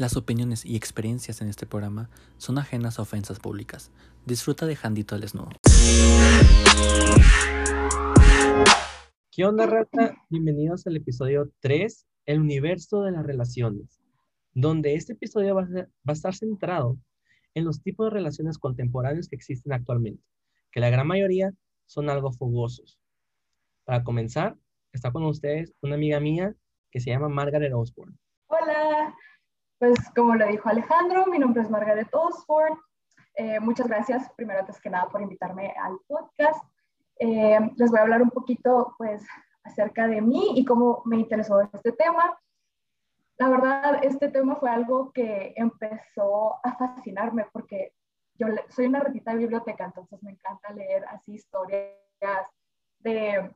Las opiniones y experiencias en este programa son ajenas a ofensas públicas. Disfruta de Jandito al desnudo. ¿Qué onda, rata? Bienvenidos al episodio 3, El universo de las relaciones, donde este episodio va a, ser- va a estar centrado en los tipos de relaciones contemporáneos que existen actualmente, que la gran mayoría son algo fogosos. Para comenzar, está con ustedes una amiga mía que se llama Margaret Osborne. Hola, pues como lo dijo Alejandro, mi nombre es Margaret Osford. Eh, muchas gracias, primero antes que nada, por invitarme al podcast. Eh, les voy a hablar un poquito, pues, acerca de mí y cómo me interesó este tema. La verdad, este tema fue algo que empezó a fascinarme porque yo soy una ratita de biblioteca, entonces me encanta leer así historias de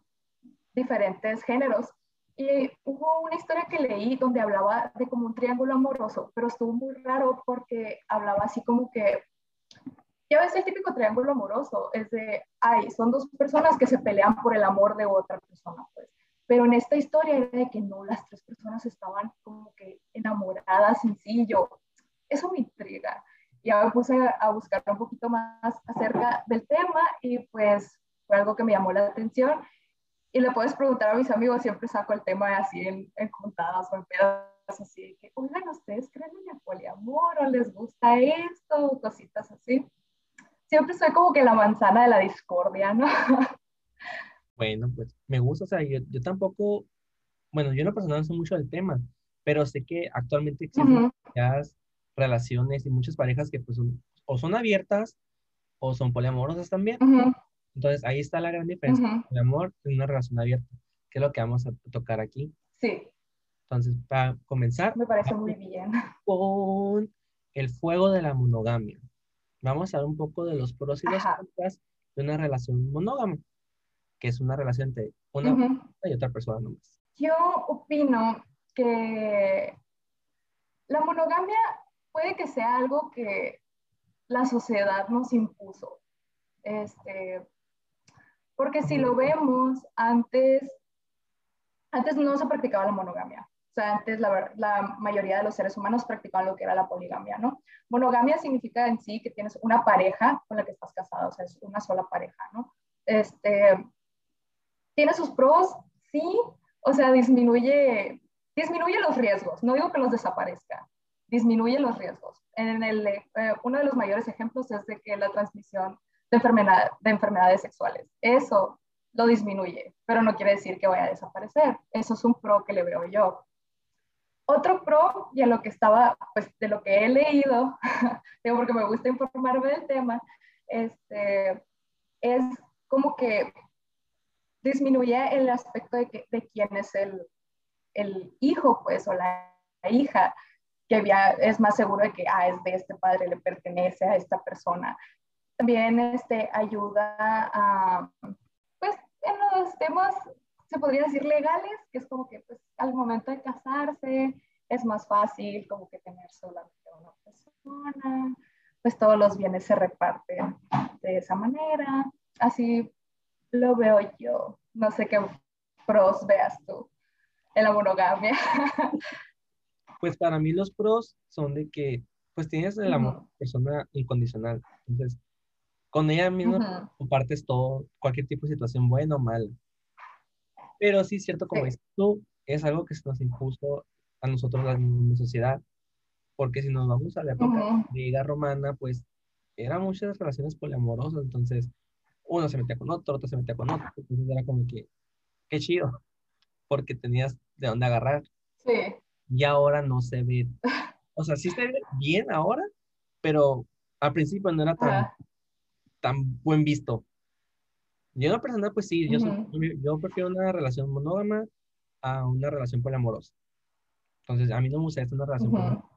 diferentes géneros. Y hubo una historia que leí donde hablaba de como un triángulo amoroso, pero estuvo muy raro porque hablaba así como que, ya ves el típico triángulo amoroso, es de, ay, son dos personas que se pelean por el amor de otra persona, pues. Pero en esta historia era de que no, las tres personas estaban como que enamoradas sencillo. Eso me intriga. Ya me puse a buscar un poquito más acerca del tema y pues fue algo que me llamó la atención y le puedes preguntar a mis amigos, siempre saco el tema así en, en juntadas o en pedas, así de que, oigan, ¿ustedes creen en el poliamor o les gusta esto? O cositas así. Siempre soy como que la manzana de la discordia, ¿no? Bueno, pues me gusta, o sea, yo, yo tampoco, bueno, yo en lo personal no sé mucho del tema, pero sé que actualmente existen Ujú. muchas relaciones y muchas parejas que pues son- o son abiertas o son poliamorosas también. Ujú, Entonces ahí está la gran diferencia el amor en una relación abierta, que es lo que vamos a tocar aquí. Sí, Entonces, para comenzar me parece muy bien. con el fuego de la monogamia. Vamos a hablar un poco de los pros y los contras de una relación monógama, que es una relación entre una persona y otra persona nomás. Yo opino que la monogamia puede que sea algo que la sociedad nos impuso. Este, porque si lo vemos, antes, antes no se practicaba la monogamia. O sea, antes la, la mayoría de los seres humanos practicaban lo que era la poligamia, ¿no? Monogamia significa en sí que tienes una pareja con la que estás casado, o sea, es una sola pareja, ¿no? Este, tiene sus pros, sí, o sea, disminuye, disminuye los riesgos, no digo que los desaparezca, disminuye los riesgos. En el, eh, uno de los mayores ejemplos es de que la transmisión de, enfermedad, de enfermedades sexuales, eso lo disminuye, pero no quiere decir que vaya a desaparecer. Eso es un pro que le veo yo. Otro pro, y a lo que estaba, pues de lo que he leído, digo porque me gusta informarme del tema, este, es como que disminuye el aspecto de, que, de quién es el, el hijo, pues, o la, la hija, que ya es más seguro de que, ah, es de este padre, le pertenece a esta persona. También este, ayuda a, pues, en los temas, se podría decir legales, que es como que, pues, al momento de casarse, es más fácil como que tener solamente una persona, pues todos los bienes se reparten de esa manera. Así lo veo yo. No sé qué pros veas tú en la monogamia. Pues para mí los pros son de que pues tienes el amor la persona incondicional. Entonces, con ella misma compartes todo, cualquier tipo de situación, buena o mala. Pero sí es cierto, como Sí. dices tú, es algo que se nos impuso a nosotros la, la sociedad, porque si nos vamos a la época Ujú. griega romana, pues eran muchas relaciones poliamorosas, entonces uno se metía con otro, otro se metía con otro, entonces era como que, qué chido, porque tenías de dónde agarrar, Sí. y ahora no se ve, o sea, sí se ve bien ahora, pero al principio no era tan, Ajá. Tan buen visto. Yo en lo personal, pues sí, yo, soy- Ujú. yo prefiero una relación monógama a una relación poliamorosa. Entonces, a mí no me gusta una relación poliamorosa.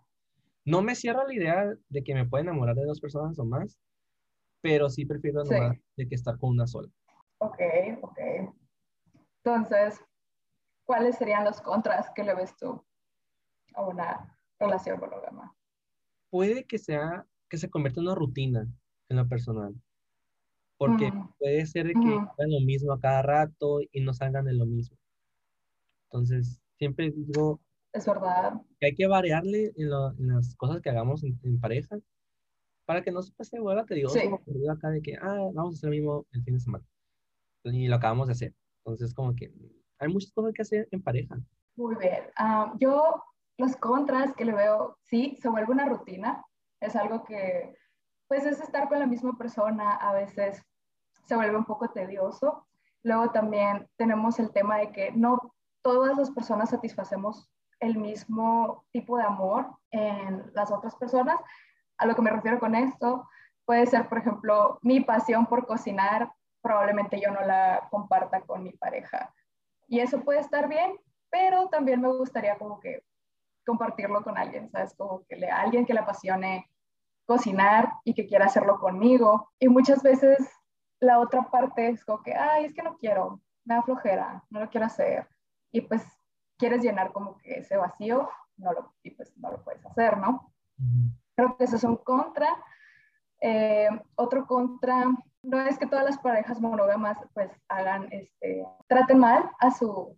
No me cierro a la idea de que me pueden enamorar de dos personas o más, pero sí prefiero Sí. nomás de que estar con una sola. Ok, ok. Entonces, ¿cuáles serían los contras que le ves tú a una relación monógama? Puede que sea, que se convierta en una rutina en lo personal, porque Ujú. puede ser que hagan lo mismo a cada rato y no salgan de lo mismo. Entonces, siempre digo, Es verdad. Que hay que variarle en, las cosas que hagamos en, pareja para que no se pase igual te digo, sí. acá de que, ah, vamos a hacer lo mismo el fin de semana. Y lo acabamos de hacer. Entonces, como que hay muchas cosas que hacer en pareja. Muy bien. Ah, yo, los contras que le veo, sí, se vuelve una rutina. Es algo que, pues, es estar con la misma persona. A veces se vuelve un poco tedioso. Luego también tenemos el tema de que no todas las personas satisfacemos el mismo tipo de amor en las otras personas. A lo que me refiero con esto, puede ser, por ejemplo, mi pasión por cocinar, probablemente yo no la comparta con mi pareja. Y eso puede estar bien, pero también me gustaría como que compartirlo con alguien, ¿sabes? Como que le, alguien que le apasione cocinar y que quiera hacerlo conmigo. Y muchas veces la otra parte es como que, ay, es que no quiero, me da flojera, no lo quiero hacer. Y pues quieres llenar como que ese vacío, no lo, y pues no lo puedes hacer, ¿no? Creo que eso es un contra. Eh, otro contra, no es que todas las parejas monógamas pues hagan, este, traten mal a su,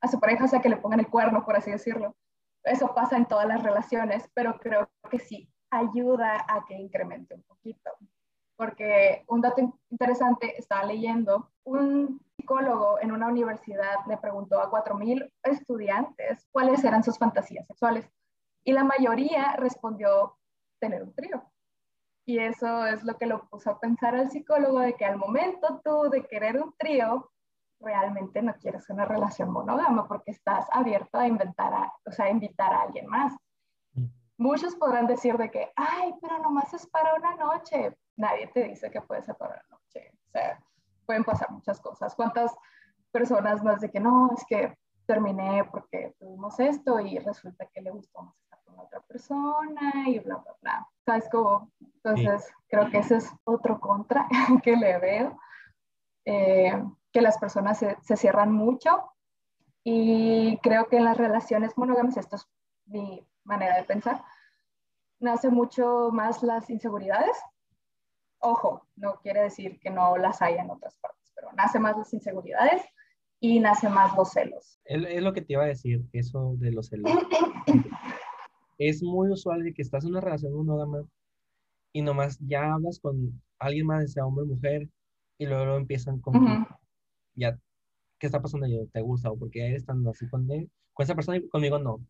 a su pareja, o sea, que le pongan el cuerno, por así decirlo. Eso pasa en todas las relaciones, pero creo que sí ayuda a que incremente un poquito porque un dato interesante, estaba leyendo, un psicólogo en una universidad le preguntó a 4.000 estudiantes cuáles eran sus fantasías sexuales y la mayoría respondió tener un trío. Y eso es lo que lo puso a pensar al psicólogo de que al momento tú de querer un trío, realmente no quieres una relación monógama porque estás abierto a inventar, o sea, a invitar a alguien más. Muchos podrán decir de que, ay, pero nomás es para una noche nadie te dice que puede ser para la noche. O sea, pueden pasar muchas cosas. ¿Cuántas personas nos de que no, es que terminé porque tuvimos esto y resulta que le gustó más estar con otra persona y bla, bla, bla. ¿Sabes cómo? Entonces, creo que ese es otro contra que le veo. Eh, que las personas se, se, cierran mucho y creo que en las relaciones monógamas, esto es mi manera de pensar, nace mucho más las inseguridades Ojo, no quiere decir que no las haya en otras partes, pero nace más las inseguridades y nace más los celos. Es lo que te iba a decir, eso de los celos. es muy usual de que estás en una relación monógama y nomás ya hablas con alguien más, sea hombre o mujer, y luego, empiezan con ya, ¿qué está pasando yo? ¿Te gusta? ¿O porque eres tan así con, él, con esa persona y conmigo no?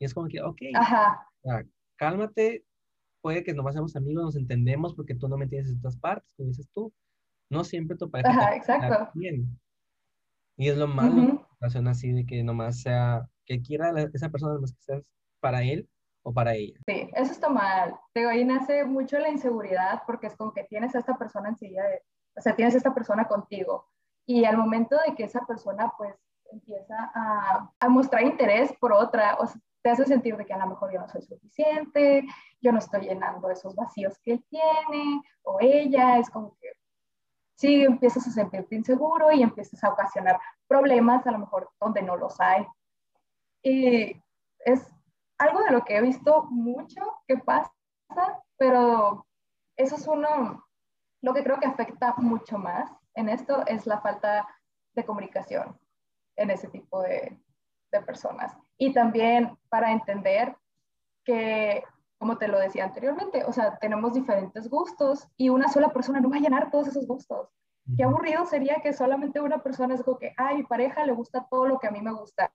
Y es como que, ok, Ajá. cálmate, puede que nomás seamos amigos, nos entendemos porque tú no me entiendes en todas partes, como dices tú. No siempre tu pareja Ajá, exacto. bien. Y es lo malo, relación así de que nomás sea, que quiera esa persona nomás que seas para él o para ella. Sí, eso está mal. Digo, ahí nace mucho la inseguridad porque es como que tienes a esta persona enseguida, de, o sea, tienes a esta persona contigo. Y al momento de que esa persona pues empieza a, a mostrar interés por otra, o sea, te hace sentir de que a lo mejor yo no soy suficiente, yo no estoy llenando esos vacíos que él tiene o ella, es como que sí empiezas a sentirte inseguro y empiezas a ocasionar problemas a lo mejor donde no los hay. Y es algo de lo que he visto mucho que pasa, pero eso es uno, lo que creo que afecta mucho más en esto es la falta de comunicación en ese tipo de, de personas. Y también para entender que, como te lo decía anteriormente, o sea, tenemos diferentes gustos y una sola persona no va a llenar todos esos gustos. Qué aburrido sería que solamente una persona es como que, ay, mi pareja le gusta todo lo que a mí me gusta.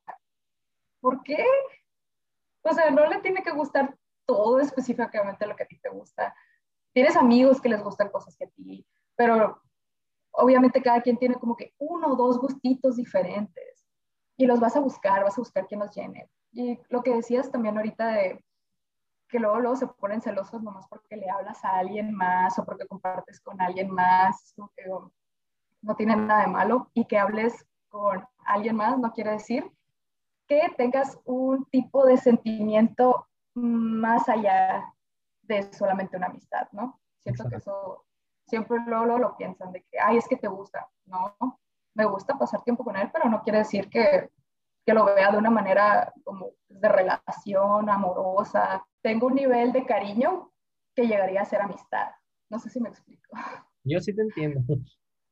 ¿Por qué? O sea, no le tiene que gustar todo específicamente lo que a ti te gusta. Tienes amigos que les gustan cosas que a ti, pero obviamente cada quien tiene como que uno o dos gustitos diferentes y los vas a buscar, vas a buscar quien los llene. Y lo que decías también ahorita de que luego, luego se ponen celosos nomás porque le hablas a alguien más o porque compartes con alguien más, no, no tiene nada de malo y que hables con alguien más no quiere decir que tengas un tipo de sentimiento más allá de solamente una amistad, ¿no? Siento que eso siempre luego, lo piensan de que, ay, es que te gusta, ¿no? Me gusta pasar tiempo con él, pero no quiere decir que, que lo vea de una manera como de relación amorosa. Tengo un nivel de cariño que llegaría a ser amistad. No sé si me explico. Yo sí te entiendo.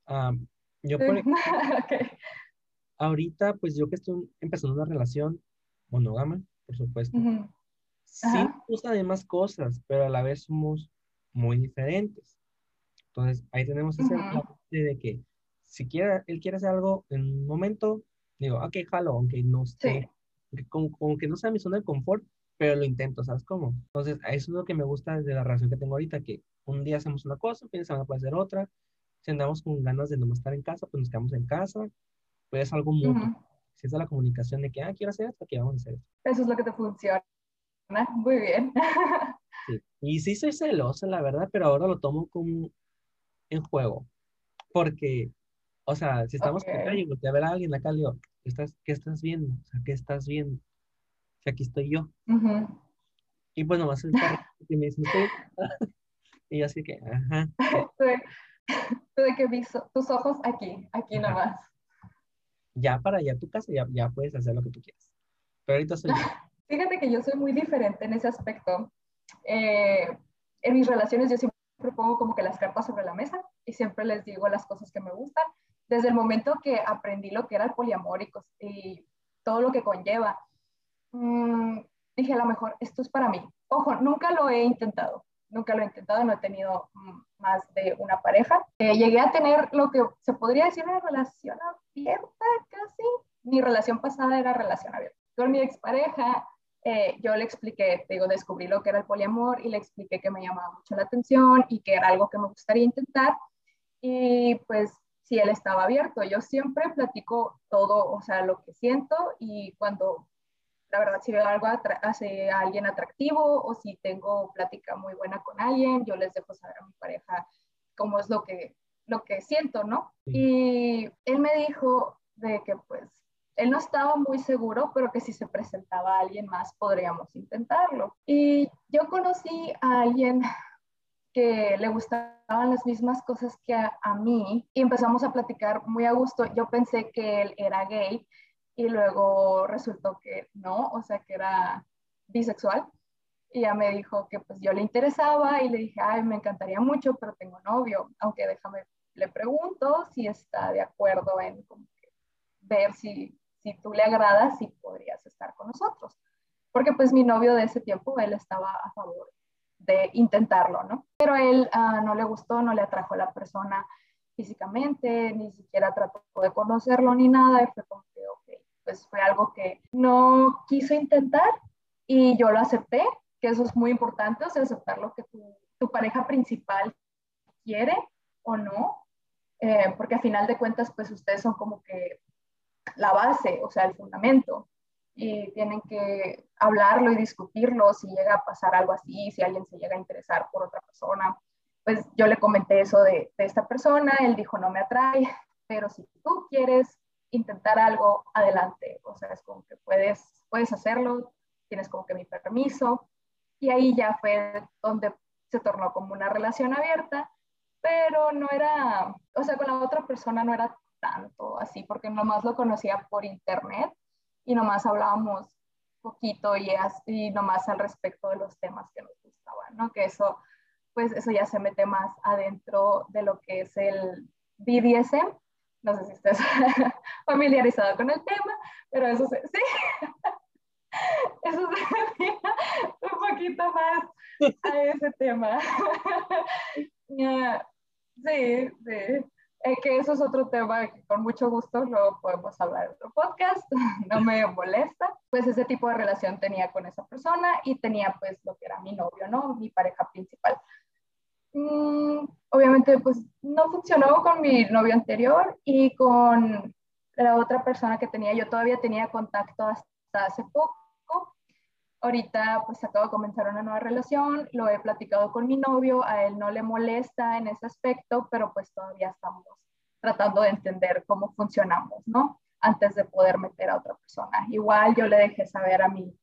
yo por ahorita, pues yo que estoy empezando una relación, monógama, por supuesto. Ujú. Sí Ajá. nos gustan demás cosas, pero a la vez somos muy diferentes. Entonces, ahí tenemos ese Ujú. balance de que si quiere, él quiere hacer algo en un momento, digo, ok, jalo, aunque no Sí. esté, aunque como, como que no sea mi zona de confort, pero lo intento, ¿sabes cómo? Entonces, eso es lo que me gusta de la relación que tengo ahorita, que un día hacemos una cosa, un fin de semana puede ser otra. Si andamos con ganas de no estar en casa, pues nos quedamos en casa. Pues es algo mutuo. Ujú. Si es la comunicación de que, ah, quiero hacer esto, aquí vamos a hacer esto. Eso es lo que te funciona. Muy bien. Sí. Y sí soy celosa, la verdad, pero ahora lo tomo como en juego. Porque, o sea, si estamos en la calle y volteé a ver a alguien en la calle, digo, ¿qué estás, qué estás viendo? O sea, ¿qué estás viendo? O sea, aquí estoy yo. Ujú. Y pues nomás el perro que me dice, "No estoy Y yo así que, ajá. Tú de- que o- tus ojos aquí, aquí Ajá. nomás. Ya para allá tu casa, ya, ya puedes hacer lo que tú quieras. Pero ahorita soy yo. Fíjate que yo soy muy diferente en ese aspecto. Eh, en mis relaciones yo siempre pongo como que las cartas sobre la mesa y siempre les digo las cosas que me gustan. Desde el momento que aprendí lo que era el poliamor y, y todo lo que conlleva, mm, dije a lo mejor esto es para mí. Ojo, nunca lo he intentado, nunca lo he intentado, no he tenido mm, más de una pareja. Eh, llegué a tener lo que se podría decir una relación abierta casi. Mi relación pasada era relación abierta. Con mi expareja eh, yo le expliqué, digo, descubrí lo que era el poliamor y le expliqué que me llamaba mucho la atención y que era algo que me gustaría intentar. Y pues si él estaba abierto, yo siempre platico todo, o sea, lo que siento y cuando, la verdad, si veo algo atra- hacia alguien atractivo o si tengo plática muy buena con alguien, yo les dejo saber a mi pareja cómo es lo que, lo que siento, ¿no? Y él me dijo de que pues él no estaba muy seguro, pero que si se presentaba alguien más podríamos intentarlo. Y yo conocí a alguien que le gustaban las mismas cosas que a, mí y empezamos a platicar muy a gusto. Yo pensé que él era gay y luego resultó que no, o sea que era bisexual. Y ya me dijo que pues yo le interesaba y le dije, ay, me encantaría mucho, pero tengo novio, aunque déjame, le pregunto si está de acuerdo en ver si, si tú le agradas, si podrías estar con nosotros. Porque pues mi novio de ese tiempo, él estaba a favor de intentarlo, ¿no? Pero él ah, no le gustó, no le atrajo a la persona físicamente, ni siquiera trató de conocerlo ni nada, y fue como que, ok, pues fue algo que no quiso intentar y yo lo acepté, que eso es muy importante, o sea, aceptar lo que tu, tu pareja principal quiere o no, eh, porque a final de cuentas, pues ustedes son como que la base, o sea, el fundamento, y tienen que hablarlo y discutirlo si llega a pasar algo así, si alguien se llega a interesar por otra persona. Pues yo le comenté eso de, de esta persona, él dijo no me atrae, pero si tú quieres intentar algo, adelante, o sea, es como que puedes, puedes hacerlo, tienes como que mi permiso, y ahí ya fue donde se tornó como una relación abierta, pero no era, o sea, con la otra persona no era tanto así, porque nomás lo conocía por internet y nomás hablábamos poquito y, y nomás al respecto de los temas que nos gustaban, ¿no? Que eso, pues eso ya se mete más adentro de lo que es el BDSM. No sé si estés familiarizado con el tema, pero eso sí, eso se un poquito más a ese tema. Sí, sí. Eh, que eso es otro tema que con mucho gusto luego podemos hablar en otro podcast, no me molesta. Pues ese tipo de relación tenía con esa persona y tenía pues lo que era mi novio, ¿no? Mi pareja principal. Mm, obviamente pues no funcionó con mi novio anterior y con la otra persona que tenía, yo todavía tenía contacto hasta hace poco. Ahorita pues acabo de comenzar una nueva relación, lo he platicado con mi novio, a él no le molesta en ese aspecto, pero pues todavía estamos tratando de entender cómo funcionamos, ¿no? Antes de poder meter a otra persona. Igual yo le dejé saber a mi,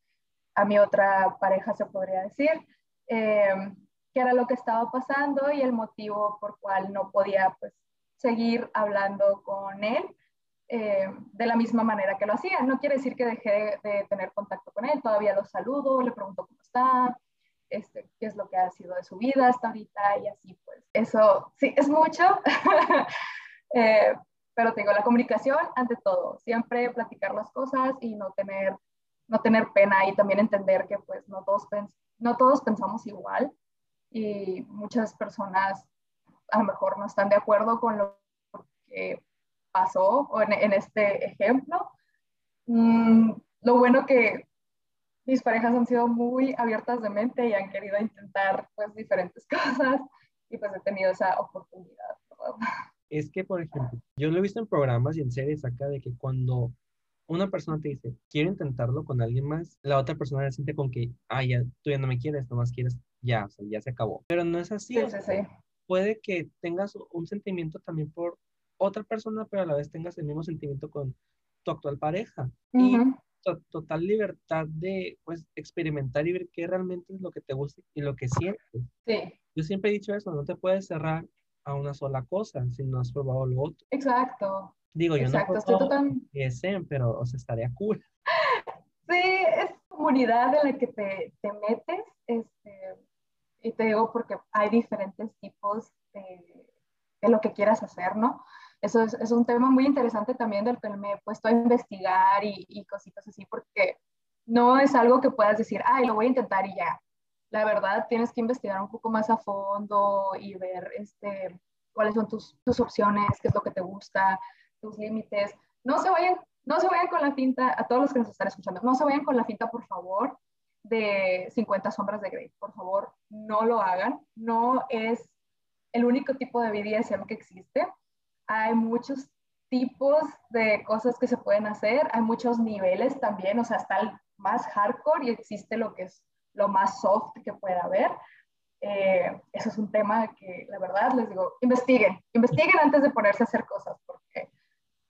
a mi otra pareja, se podría decir, eh, qué era lo que estaba pasando y el motivo por cual no podía pues seguir hablando con él eh, de la misma manera que lo hacía. No quiere decir que dejé de, tener contacto con él, todavía lo saludo, le pregunto cómo está, este, qué es lo que ha sido de su vida hasta ahorita y así pues. Eso sí, es mucho, eh, pero te digo, la comunicación ante todo, siempre platicar las cosas y no tener no tener pena y también entender que pues no todos, no todos pensamos igual y muchas personas a lo mejor no están de acuerdo con lo que pasó en, en este ejemplo. Mm, lo bueno que mis parejas han sido muy abiertas de mente y han querido intentar pues diferentes cosas y pues he tenido esa oportunidad. Es que, por ejemplo, yo lo he visto en programas y en series acá de que cuando una persona te dice, quiero intentarlo con alguien más, la otra persona le siente con que, ah, ya, tú ya no me quieres, nomás quieres, ya, o sea, ya se acabó. Pero no es así. Sí, sí, sí. Puede que tengas un sentimiento también por otra persona, pero a la vez tengas el mismo sentimiento con tu actual pareja. Y total libertad de, pues, experimentar y ver qué realmente es lo que te gusta y lo que sientes. Sí. Yo siempre he dicho eso, no te puedes cerrar a una sola cosa si no has probado lo otro. Exacto. Digo, yo Exacto, no estoy total... pero o sea, estaría cool. Sí, es comunidad en la que te, te metes, este, y te digo porque hay diferentes tipos de, de lo que quieras hacer, ¿no? Eso es, un tema muy interesante también del que me he puesto a investigar y, y, cositas así, porque no es algo que puedas decir, ay, lo voy a intentar y ya. La verdad, tienes que investigar un poco más a fondo y ver este, cuáles son tus, tus opciones, qué es lo que te gusta, tus límites. No se vayan, no se vayan con la finta, a todos los que nos están escuchando, no se vayan con la finta, por favor, de 50 sombras de Grey. Por favor, no lo hagan. No es el único tipo de BDSM que existe hay muchos tipos de cosas que se pueden hacer, hay muchos niveles también, o sea, está el más hardcore y existe lo que es lo más soft que pueda haber. Eh, eso es un tema que la verdad les digo, investiguen, investiguen antes de ponerse a hacer cosas, porque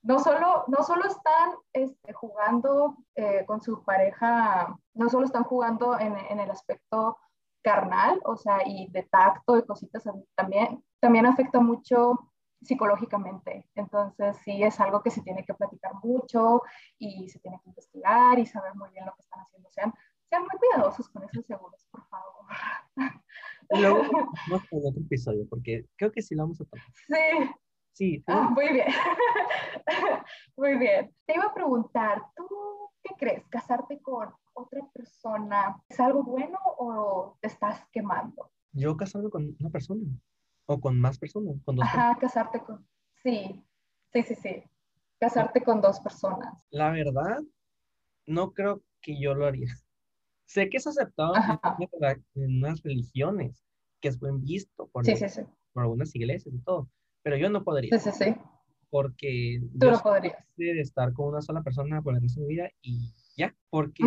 no solo, no solo están este, jugando eh, con su pareja, no solo están jugando en, en, el aspecto carnal, o sea, y de tacto y cositas, también, también afecta mucho psicológicamente. Entonces, sí es algo que se tiene que platicar mucho y se tiene que investigar y saber muy bien lo que están haciendo. Sean, sean muy cuidadosos con esos seguros, por favor. Luego vamos a otro episodio, porque creo que sí lo vamos a tomar. Sí. Sí. Ah, muy bien. muy bien. Te iba a preguntar, ¿tú qué crees? ¿Casarte con otra persona es algo bueno o te estás quemando? Yo casarme con una persona. O con más personas, con dos Ajá, casarte con... Sí, sí, sí, sí. Casarte con dos personas. La verdad, no creo que yo lo haría. Sé que es aceptado en unas religiones, que es buen visto por, sí, sí, sí. por algunas iglesias y todo, pero yo no podría. Sí, sí, sí. Porque Tú no podrías. De estar con una sola persona por el resto de mi vida y ya, porque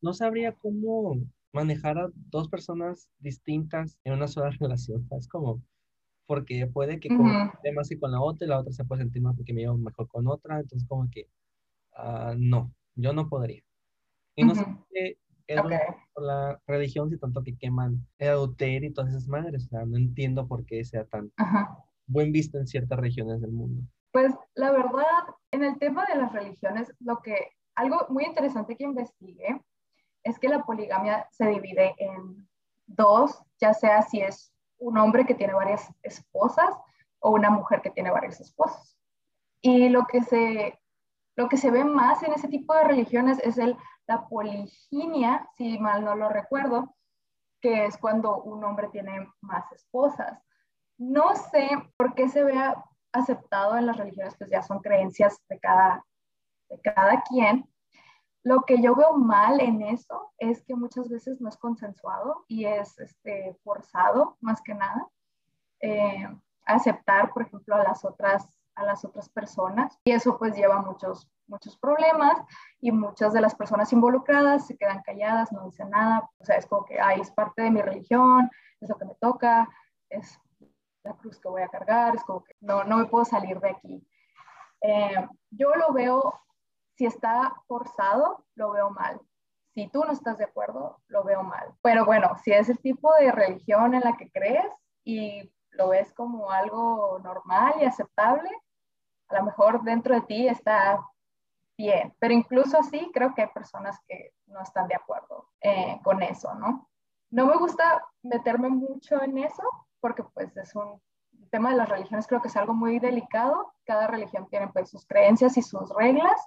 no sabría cómo manejar a dos personas distintas en una sola relación. Es como, porque puede que con uh más y con la otra, y la otra se puede sentir más porque me llevo mejor con otra, entonces como que, uh, no, yo no podría. Y no sé qué es por la religión, si tanto que queman el adulterio y todas esas madres, o sea, no entiendo por qué sea tan buen visto en ciertas regiones del mundo. Pues la verdad, en el tema de las religiones, lo que, algo muy interesante que investigué es que la poligamia se divide en dos, ya sea si es un hombre que tiene varias esposas o una mujer que tiene varios esposos. Y lo que se, lo que se ve más en ese tipo de religiones es el, la poliginia, si mal no lo recuerdo, que es cuando un hombre tiene más esposas. No sé por qué se vea aceptado en las religiones, pues ya son creencias de cada, de cada quien, lo que yo veo mal en eso es que muchas veces no es consensuado y es este, forzado, más que nada, eh, aceptar, por ejemplo, a las otras a las otras personas y eso pues lleva muchos muchos problemas y muchas de las personas involucradas se quedan calladas, no dicen nada, o sea, es como que, ay, es parte de mi religión, es lo que me toca, es la cruz que voy a cargar, es como que no, no me puedo salir de aquí. Eh, yo lo veo si está forzado, lo veo mal. Si tú no estás de acuerdo, lo veo mal. Pero bueno, si es el tipo de religión en la que crees y lo ves como algo normal y aceptable, a lo mejor dentro de ti está bien. Pero incluso así, creo que hay personas que no están de acuerdo eh, con eso, ¿no? No me gusta meterme mucho en eso porque pues es un tema de las religiones creo que es algo muy delicado. Cada religión tiene pues sus creencias y sus reglas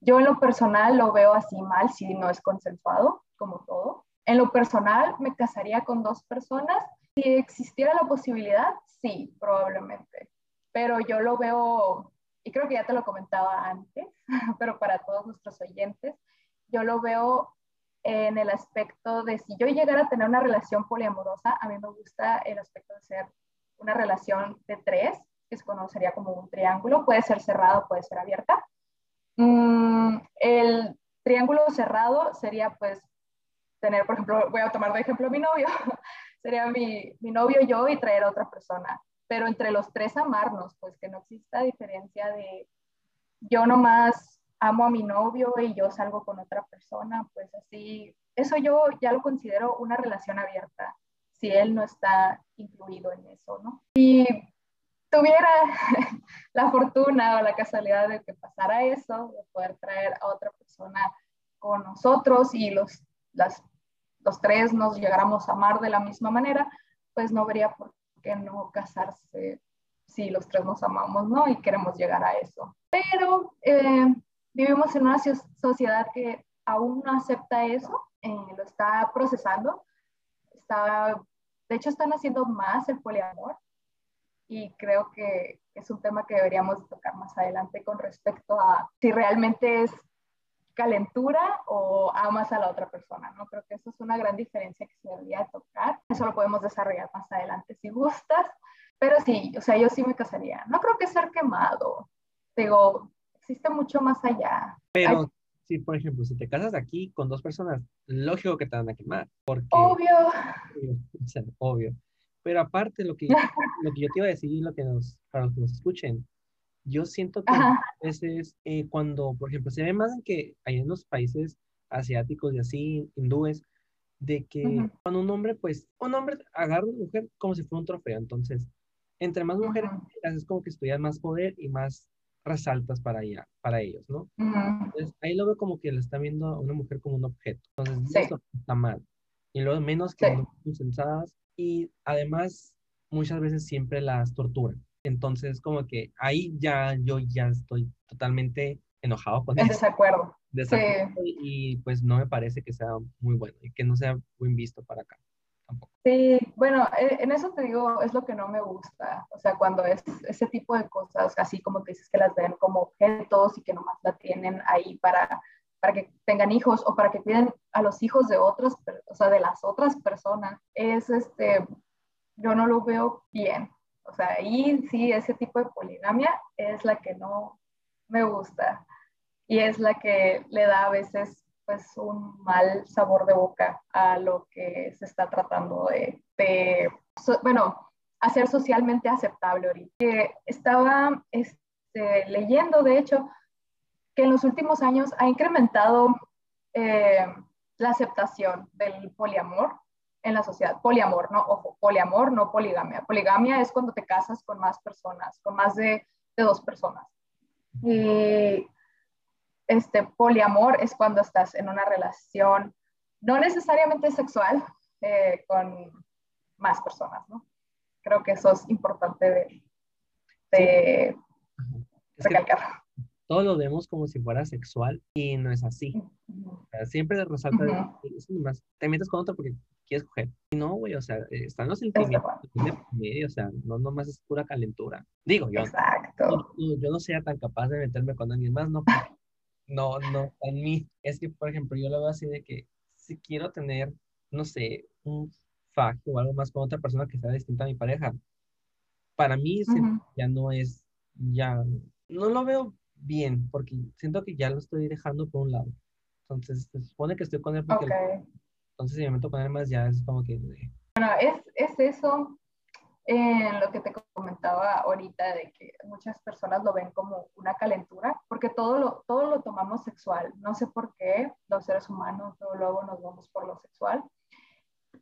Yo en lo personal lo veo así mal si no es consensuado, como todo. En lo personal me casaría con dos personas. Si existiera la posibilidad, sí, probablemente. Pero yo lo veo, y creo que ya te lo comentaba antes, pero para todos nuestros oyentes, yo lo veo en el aspecto de si yo llegara a tener una relación poliamorosa, a mí me gusta el aspecto de ser una relación de tres, que se conocería como un triángulo, puede ser cerrado, puede ser abierta. Mm, el triángulo cerrado sería pues tener, por ejemplo, voy a tomar de ejemplo a mi novio, sería mi, mi novio, yo y traer a otra persona, pero entre los tres amarnos, pues que no exista diferencia de yo nomás amo a mi novio y yo salgo con otra persona, pues así, eso yo ya lo considero una relación abierta, si él no está incluido en eso, ¿no? Tuviera la fortuna o la casualidad de que pasara eso, de poder traer a otra persona con nosotros y los, las, los tres nos llegáramos a amar de la misma manera, pues no vería por qué no casarse si los tres nos amamos, ¿no? Y queremos llegar a eso. Pero eh, vivimos en una sociedad que aún no acepta eso, eh, lo está procesando, está, de hecho están haciendo más el poliamor y creo que es un tema que deberíamos tocar más adelante con respecto a si realmente es calentura o amas a la otra persona, ¿no? Creo que eso es una gran diferencia que se debería tocar. Eso lo podemos desarrollar más adelante si gustas. Pero sí, o sea, yo sí me casaría. No creo que ser quemado. Digo, existe mucho más allá. Pero si, por ejemplo, si te casas aquí con dos personas, lógico que te van a quemar. Porque, obvio. O sea, obvio. Pero aparte, lo que, lo que yo te iba a decir, lo que nos, para los que nos escuchen, yo siento que a veces eh, cuando, por ejemplo, se ve más en que hay en los países asiáticos y así, hindúes, de que cuando un hombre, pues, un hombre agarra a una mujer como si fuera un trofeo. Entonces, entre más mujeres, es como que estudias más poder y más resaltas para, ella, para ellos, ¿no? Entonces, ahí lo veo como que le está viendo a una mujer como un objeto. Entonces, eso está mal. Y luego, menos que no son sensadas. Y además, muchas veces siempre las torturan. Entonces, como que ahí ya yo ya estoy totalmente enojado con eso. Desacuerdo. Desacuerdo sí. y pues no me parece que sea muy bueno y que no sea buen visto para acá. Tampoco. Sí, bueno, e, en eso te digo, es lo que no me gusta. O sea, cuando es ese tipo de cosas, así como que dices que las ven como objetos y que nomás la tienen ahí para, para que tengan hijos o para que cuiden a los hijos de otras, o sea, de las otras personas, es este, yo no lo veo bien. O sea, ahí sí, ese tipo de poligamia es la que no me gusta y es la que le da a veces pues un mal sabor de boca a lo que se está tratando de, bueno, hacer socialmente aceptable ahorita. estaba este, leyendo, de hecho, que en los últimos años ha incrementado eh, la aceptación del poliamor en la sociedad. Poliamor, no, ojo, poliamor, no poligamia. Poligamia es cuando te casas con más personas, con más de, de dos personas. Y este poliamor es cuando estás en una relación no necesariamente sexual eh, con más personas, ¿no? Creo que eso es importante de, de recalcar. Todo lo vemos como si fuera sexual y no es así. siempre resalta, más, te metes con otro porque quieres coger. Y no, güey, o sea, están los sentimientos de medio, o sea, no nomás es pura calentura. Digo, yo, Exacto. yo, no sea tan capaz de meterme con alguien más, no, no, no, en mí. Es que, por ejemplo, yo lo veo así de que si quiero tener, no sé, un fact o algo más con otra persona que sea distinta a mi pareja, para mí ya no es, ya, no lo veo bien, porque siento que ya lo estoy dejando por un lado. Entonces, se supone que estoy con él porque... Entonces, si me meto con él más, ya es como que... Bueno, es, es eso en lo que te comentaba ahorita de que muchas personas lo ven como una calentura, porque todo lo, todo lo tomamos sexual. No sé por qué los seres humanos luego nos vamos por lo sexual.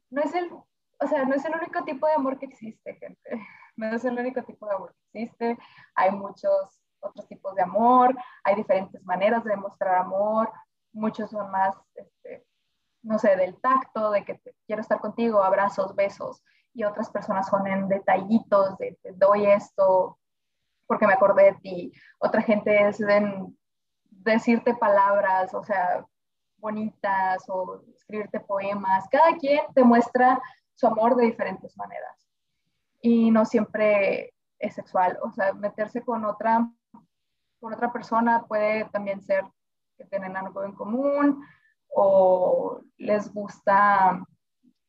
No es el, o sea, no es el único tipo de amor que existe, gente. No es el único tipo de amor que existe. Hay muchos otros tipos de amor, hay diferentes maneras de demostrar amor. Muchos son más, este, no sé, del tacto, de que quiero estar contigo, abrazos, besos y otras personas son en detallitos de te doy esto porque me acordé de ti. Otra gente es en decirte palabras, o sea, bonitas o escribirte poemas. Cada quien te muestra su amor de diferentes maneras. Y no siempre es sexual, o sea, meterse con otra, con otra persona puede también ser que tienen algo en común o les gusta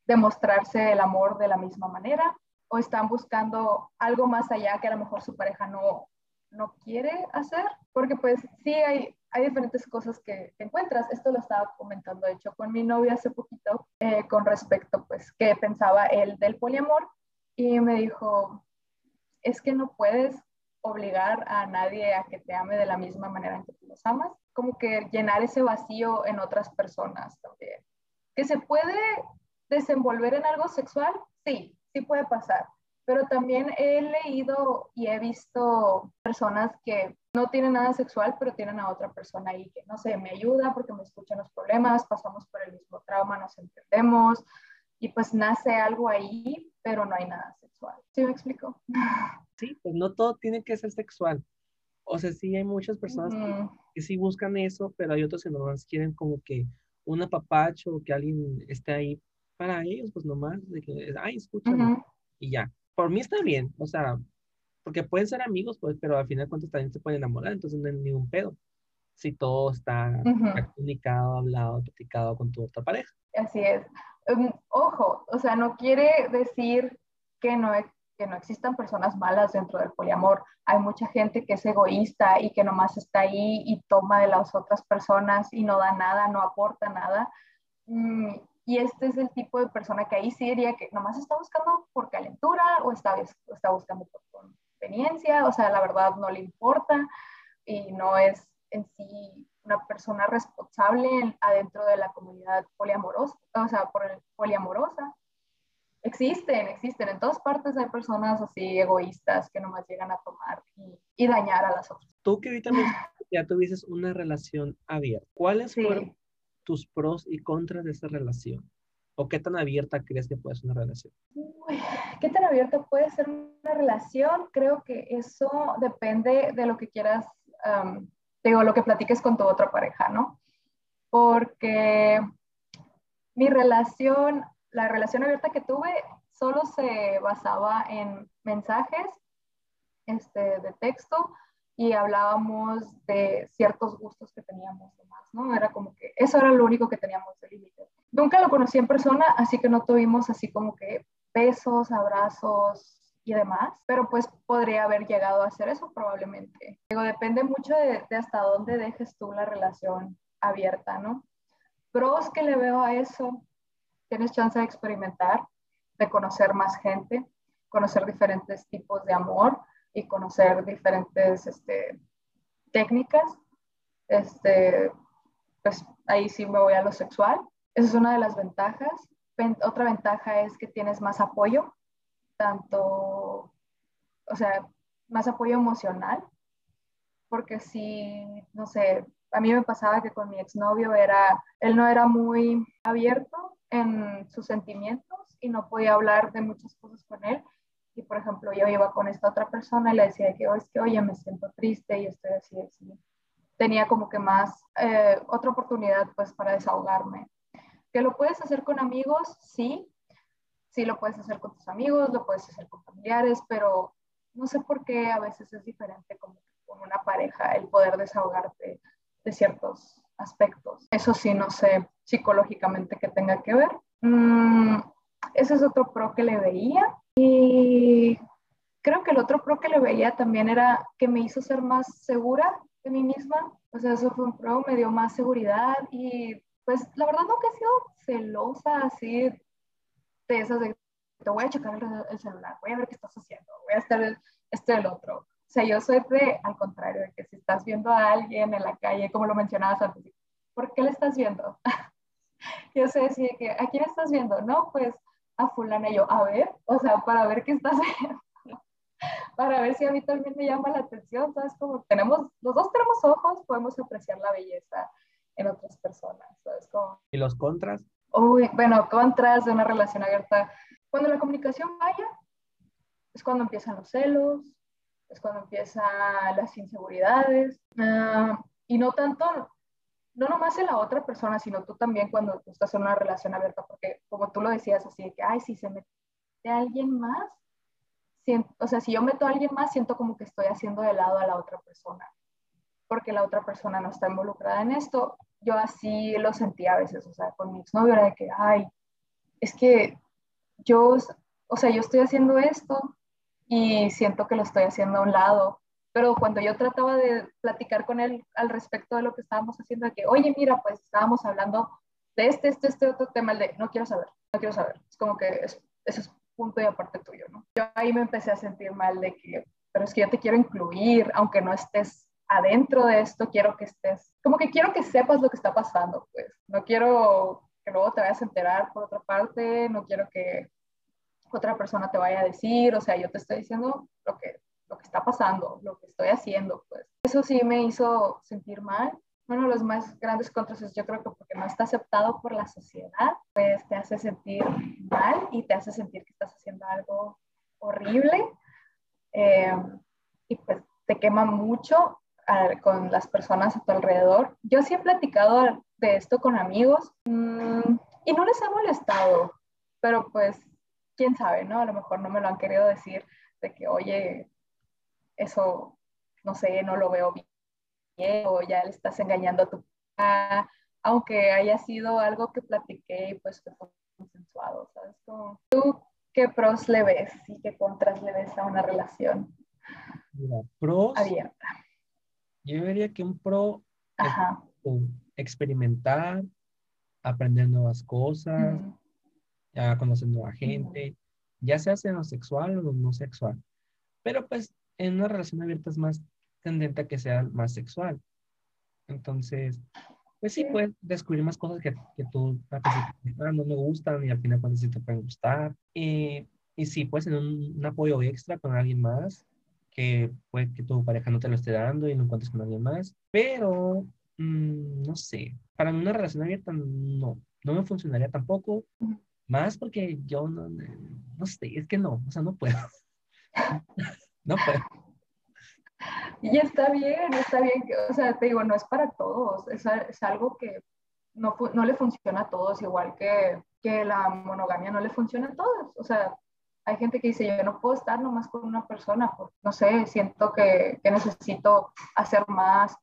demostrarse el amor de la misma manera o están buscando algo más allá que a lo mejor su pareja no, no quiere hacer, porque pues sí hay, hay diferentes cosas que encuentras. Esto lo estaba comentando, de hecho, con mi novia hace poquito, eh, con respecto, pues, qué pensaba él del poliamor, y me dijo, es que no puedes obligar a nadie a que te ame de la misma manera en que tú los amas, como que llenar ese vacío en otras personas también. Que se puede desenvolver en algo sexual, sí, sí puede pasar, pero también he leído y he visto personas que no tienen nada sexual, pero tienen a otra persona ahí que, no sé, me ayuda porque me escuchan los problemas, pasamos por el mismo trauma, nos entendemos y pues nace algo ahí, pero no hay nada sexual. ¿Sí me explico? Sí, pues no todo tiene que ser sexual. O sea, sí hay muchas personas que, sí buscan eso, pero hay otros que nomás quieren como que un apapacho, que alguien esté ahí para ellos, pues nomás, de que, ay, escúchame, y ya por mí está bien, o sea, porque pueden ser amigos, pues, pero al final cuentas también se pueden enamorar, entonces no hay ningún pedo. Si todo está comunicado, hablado, platicado con tu otra pareja. Así es. Um, ojo, o sea, no quiere decir que no, que no existan personas malas dentro del poliamor. Hay mucha gente que es egoísta y que nomás está ahí y toma de las otras personas y no da nada, no aporta nada. Mm, y este es el tipo de persona que ahí sí diría que nomás está buscando por calentura o está, está buscando por conveniencia, o sea, la verdad no le importa y no es en sí una persona responsable adentro de la comunidad poliamorosa, o sea, por el poliamorosa. Existen, existen. En todas partes hay personas así egoístas que nomás llegan a tomar y, dañar a las otras. Tú que ahorita ya tuvieses una relación abierta, ¿cuáles fueron tus pros y contras de esa relación? ¿O qué tan abierta crees que puede ser una relación? ¿Qué tan abierta puede ser una relación? Creo que eso depende de lo que quieras, digo, lo que platiques con tu otra pareja, ¿no? Porque mi relación, la relación abierta que tuve, solo se basaba en mensajes este, de texto y hablábamos de ciertos gustos que teníamos demás, ¿no? Era como que eso era lo único que teníamos de límite. Nunca lo conocí en persona, así que no tuvimos así como que besos, abrazos y demás, pero pues podría haber llegado a hacer eso probablemente. Digo, depende mucho de, hasta dónde dejes tú la relación abierta, ¿no? Pros que le veo a eso, tienes chance de experimentar, de conocer más gente, conocer diferentes tipos de amor, y conocer diferentes este, técnicas. Este, pues ahí sí me voy a lo sexual. Esa es una de las ventajas. Otra ventaja es que tienes más apoyo, tanto, o sea, más apoyo emocional, porque si, no sé, a mí me pasaba que con mi exnovio era, él no era muy abierto en sus sentimientos y no podía hablar de muchas cosas con él y por ejemplo yo iba con esta otra persona y le decía que, oh, es que, oye, me siento triste y estoy así, así. Tenía como que más, eh, otra oportunidad pues para desahogarme. ¿Que lo puedes hacer con amigos? Sí. Sí lo puedes hacer con tus amigos, lo puedes hacer con familiares, pero no sé por qué a veces es diferente como con una pareja el poder desahogarte de ciertos aspectos. Eso sí, no sé psicológicamente que tenga que ver. Mm, ese es otro pro que le veía. Y creo que el otro pro que le veía también era que me hizo ser más segura de mí misma. O sea, eso fue un pro, me dio más seguridad y pues la verdad nunca he sido celosa así de esas de te voy a checar el, celular, voy a ver qué estás haciendo, voy a estar el, este el otro. O sea, yo soy de, al contrario, de que si estás viendo a alguien en la calle, como lo mencionabas antes, ¿por qué le estás viendo? yo sé decir que, ¿a quién estás viendo? No, pues a fulana y yo, a ver, o sea, para ver qué estás haciendo, para ver si a mí también me llama la atención, ¿sabes? Como tenemos, los dos tenemos ojos, podemos apreciar la belleza en otras personas, ¿sabes? Como... ¿Y los contras? Uy, bueno, contras de una relación abierta. Cuando la comunicación vaya, es cuando empiezan los celos, es cuando empiezan las inseguridades. Ah, y no tanto, no nomás en la otra persona, sino tú también cuando tú estás en una relación abierta, porque como tú lo decías así, que, ay, si se mete alguien más, o sea, si yo meto a alguien más, siento como que estoy haciendo de lado a la otra persona, porque la otra persona no está involucrada en esto. Yo así lo sentía a veces, o sea, con mi exnovio era de que, ay, es que yo, o sea, yo estoy haciendo esto y siento que lo estoy haciendo a un lado. Pero cuando yo trataba de platicar con él al respecto de lo que estábamos haciendo, de que, oye, mira, pues estábamos hablando de este, este, este otro tema, de, no quiero saber, no quiero saber. Es como que eso es punto y aparte tuyo, ¿no? Yo ahí me empecé a sentir mal de que, pero es que yo te quiero incluir, aunque no estés adentro de esto, quiero que estés, como que quiero que sepas lo que está pasando, pues. No quiero que luego te vayas a enterar por otra parte, no quiero que otra persona te vaya a decir, o sea, yo te estoy diciendo lo que, lo que está pasando, lo que estoy haciendo, pues. Eso sí me hizo sentir mal. Bueno, los más grandes contras es yo creo que porque no está aceptado por la sociedad, pues te hace sentir mal y te hace sentir que estás haciendo algo horrible eh, y pues te quema mucho con las personas a tu alrededor. Yo sí he platicado de esto con amigos mm, y no les ha molestado, pero pues quién sabe, ¿no? A lo mejor no me lo han querido decir de que, oye, eso, no sé, no lo veo bien o ya le estás engañando a tu papá, aunque haya sido algo que platiqué y pues fue consensuado, ¿sabes? ¿Tú qué pros le ves y qué contras le ves a una relación Mira, pros, abierta? Yo diría que un pro es experimentar, aprender nuevas cosas, ya conocer nueva gente, ya sea en lo sexual o no sexual. Pero pues en una relación abierta es más tendente a que sea más sexual. Entonces, pues sí, puedes descubrir más cosas que, que tú ah, no me gustan y al final cuando sí te pueden gustar. Y, y sí, puedes tener un, apoyo extra con alguien más que puede que tu pareja no te lo esté dando y no encuentres con alguien más. Pero, mm, no sé, para una relación abierta no, no me funcionaría tampoco. Más porque yo no, no sé, es que no, o sea, no puedo. no puedo. Y está bien, está bien, o sea, te digo, no es para todos, es, es algo que no, no, le funciona a todos, igual que, que, la monogamia no le funciona a todos. O sea, hay gente que dice, yo no puedo estar nomás con una persona, porque, no sé, siento que, que necesito hacer más,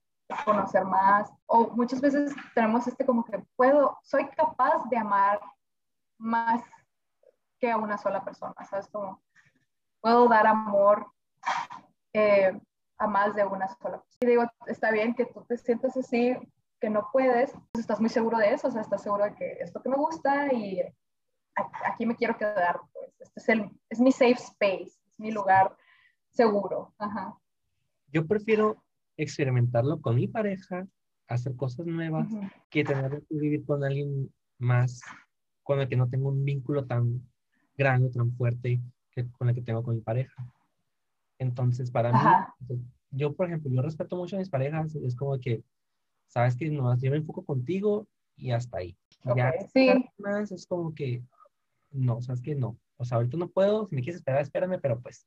conocer más, o muchas veces tenemos este como que puedo, soy capaz de amar más que a una sola persona, ¿sabes? Como puedo dar amor eh, a más de una sola persona. Y digo, está bien que tú te sientas así, que no puedes, pues estás muy seguro de eso, o sea, estás seguro de que esto que me gusta y aquí me quiero quedar, pues este es, el, es mi safe space, es mi lugar seguro. Ajá. Yo prefiero experimentarlo con mi pareja, hacer cosas nuevas, que tener que vivir con alguien más con el que no tengo un vínculo tan grande, tan fuerte que con el que tengo con mi pareja. Entonces, para mí, yo, por ejemplo, yo respeto mucho a mis parejas, es como que, sabes que no, yo me enfoco contigo y hasta ahí. ya sí. más es como que, no, sabes que no. O sea, ahorita no puedo, si me quieres esperar, espérame, pero pues,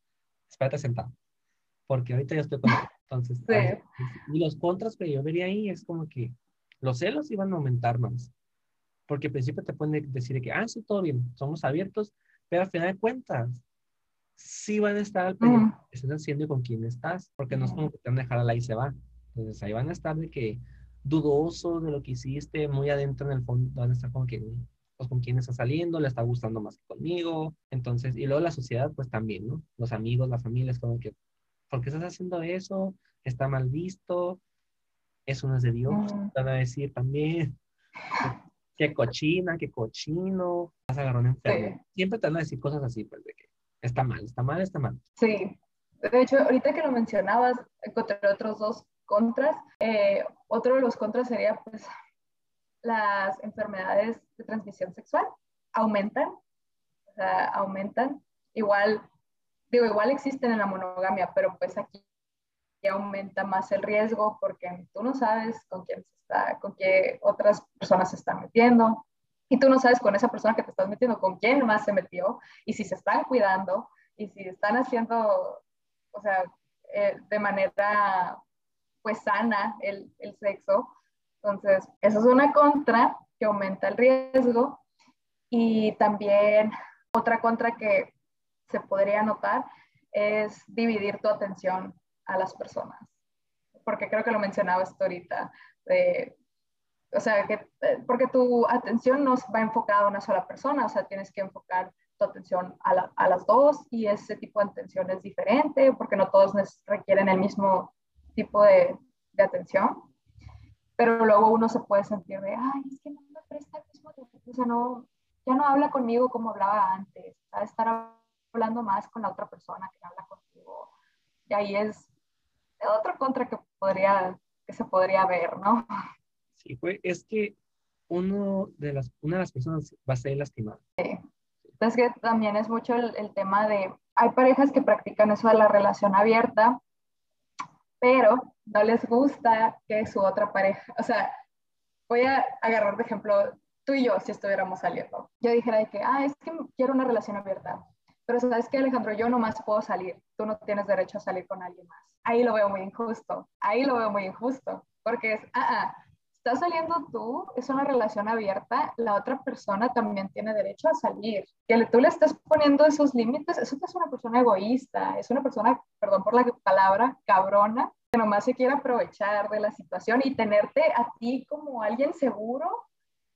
espérate sentado. Porque ahorita ya estoy con Entonces, y los contras que yo vería ahí es como que los celos iban a aumentar más porque al principio te pueden decir que, ah, sí, todo bien, somos abiertos, pero al final de cuentas, sí van a estar al pendiente de estás haciendo y con quién estás, porque no es como que te van a dejar a la y se va. Entonces ahí van a estar de que dudosos de lo que hiciste, muy adentro en el fondo, van a estar como que, con quién está saliendo, le está gustando más que conmigo. Entonces, y luego la sociedad, pues también, ¿no? Los amigos, la familia, es como que, ¿por qué estás haciendo eso? Está mal visto, eso no es de Dios, van a decir también qué cochina, qué cochino, vas a agarrar un enfermo. Siempre te van a decir cosas así, pues, de que está mal, está mal, está mal. Sí. De hecho, ahorita que lo mencionabas, encontré otros dos contras. Eh, otro de los contras sería, pues, las enfermedades de transmisión sexual aumentan, aumentan. Igual, digo, igual existen en la monogamia, pero pues aquí aumenta más el riesgo porque tú no sabes con quién se está, con qué otras personas se están metiendo y tú no sabes con esa persona que te estás metiendo con quién más se metió y si se están cuidando y si están haciendo, o sea, eh, de manera pues sana el, el sexo. Entonces, eso es una contra que aumenta el riesgo. Y también otra contra que se podría notar es dividir tu atención a las personas. Porque creo que lo mencionabas ahorita, o sea, que, eh, porque tu atención no va enfocada a una sola persona, o sea, tienes que enfocar tu atención a, las dos y ese tipo de atención es diferente porque no todos requieren el mismo tipo de atención. Pero luego uno se puede sentir de, ay, es que no me presta el mismo o sea, no, ya no habla conmigo como hablaba antes, a estar hablando más con la otra persona que habla contigo. Y ahí es otro contra que podría, que se podría ver, ¿no? Sí, pues es que uno de las, una de las personas va a ser lastimada. Sí. Es que también es mucho el, el tema de, hay parejas que practican eso de la relación abierta, pero no les gusta que su otra pareja, o sea, voy a agarrar de ejemplo tú y yo si estuviéramos saliendo. Yo dijera que, ah, es que quiero una relación abierta. Pero sabes que Alejandro, yo nomás puedo salir. Tú no tienes derecho a salir con alguien más. Ahí lo veo muy injusto. Ahí lo veo muy injusto. Porque es, ah, ah, estás saliendo tú, es una relación abierta, la otra persona también tiene derecho a salir. Que tú le estás poniendo esos límites, eso es una persona egoísta, es una persona, perdón por la palabra, cabrona, que nomás se quiere aprovechar de la situación y tenerte a ti como alguien seguro